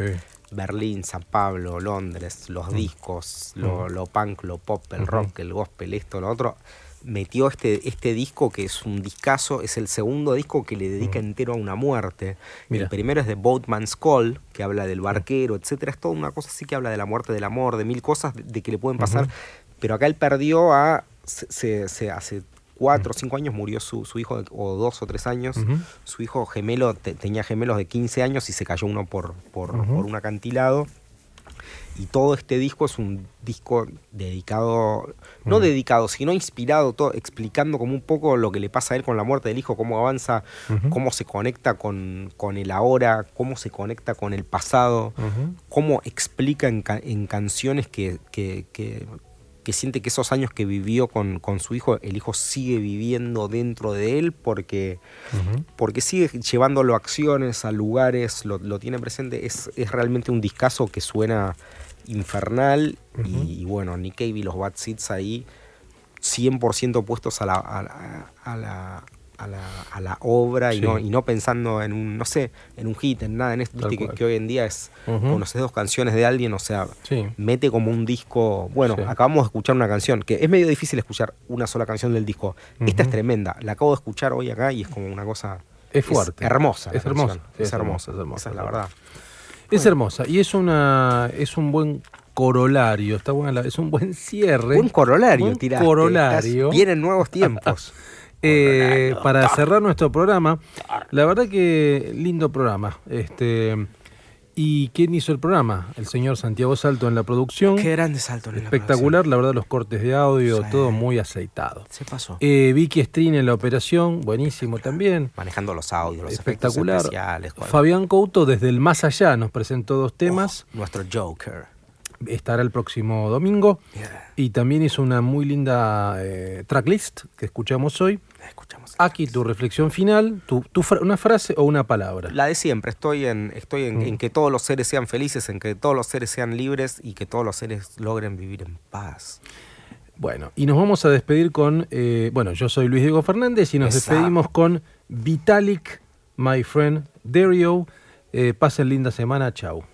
Berlín, San Pablo, Londres, los Mm. discos, lo, Mm. lo punk, lo pop, el rock, el gospel, esto, lo otro, metió este, este disco que es un discazo, es el segundo disco que le dedica entero a una muerte. Mira. El primero es de Boatman's Call, que habla del barquero, etcétera. Es toda una cosa así que habla de la muerte, del amor, de mil cosas de, de que le pueden pasar. Pero acá él perdió a. Se, hace cuatro o cinco años murió su, su hijo, o dos o tres años. Su hijo gemelo te- tenía gemelos de 15 años y se cayó uno por, por, por un acantilado. Y todo este disco es un disco dedicado, no Mm. dedicado, sino inspirado, todo, explicando como un poco lo que le pasa a él con la muerte del hijo, cómo avanza, cómo se conecta con, con el ahora, cómo se conecta con el pasado, cómo explica en, en canciones que, que- que- que siente que esos años que vivió con, con su hijo, el hijo sigue viviendo dentro de él porque, porque sigue llevándolo a acciones, a lugares, lo, lo tiene presente. Es, es realmente un discazo que suena infernal y, y bueno, Nick Cave y los Bad Seeds ahí 100% puestos a la, a, la- a la- a la, a la obra y, no, y no pensando en un, no sé, en un hit, en nada, en esto, que, hoy en día es, Ujú. conoces dos canciones de alguien, o sea, Sí. mete como un disco, bueno, Sí. acabamos de escuchar una canción, que es medio difícil escuchar una sola canción del disco, esta es tremenda, la acabo de escuchar hoy acá y es como una cosa... Es fuerte. hermosa. Es hermosa, Es, hermosa. es hermosa, Esa es la verdad. Es hermosa y es una es un buen corolario, está buena la- es un buen cierre. Buen corolario, tiraste. corolario. Estás- Vienen nuevos tiempos. Eh, para cerrar nuestro programa, la verdad que lindo programa. Este ¿Y quién hizo el programa? El señor Santiago Salto en la producción. Qué grande salto en la Espectacular, la verdad, los cortes de audio, Sí. todo muy aceitado. Se pasó. Eh, Vicky Strin en la operación, buenísimo también. Manejando los audios, los Espectacular. especiales. Fabián Couto desde el más allá nos presentó dos temas. Nuestro Joker. Estará el próximo domingo. Y también hizo una muy linda eh, tracklist que escuchamos hoy. Aquí tu reflexión final, tu, tu fra- una frase o una palabra. La de siempre, estoy en, estoy en, Mm. en que todos los seres sean felices, en que todos los seres sean libres y que todos los seres logren vivir en paz. Bueno, y nos vamos a despedir con, eh, bueno, yo soy Luis Diego Fernández y nos despedimos con Vitalik, my friend Dario. Eh, pasen linda semana, chau.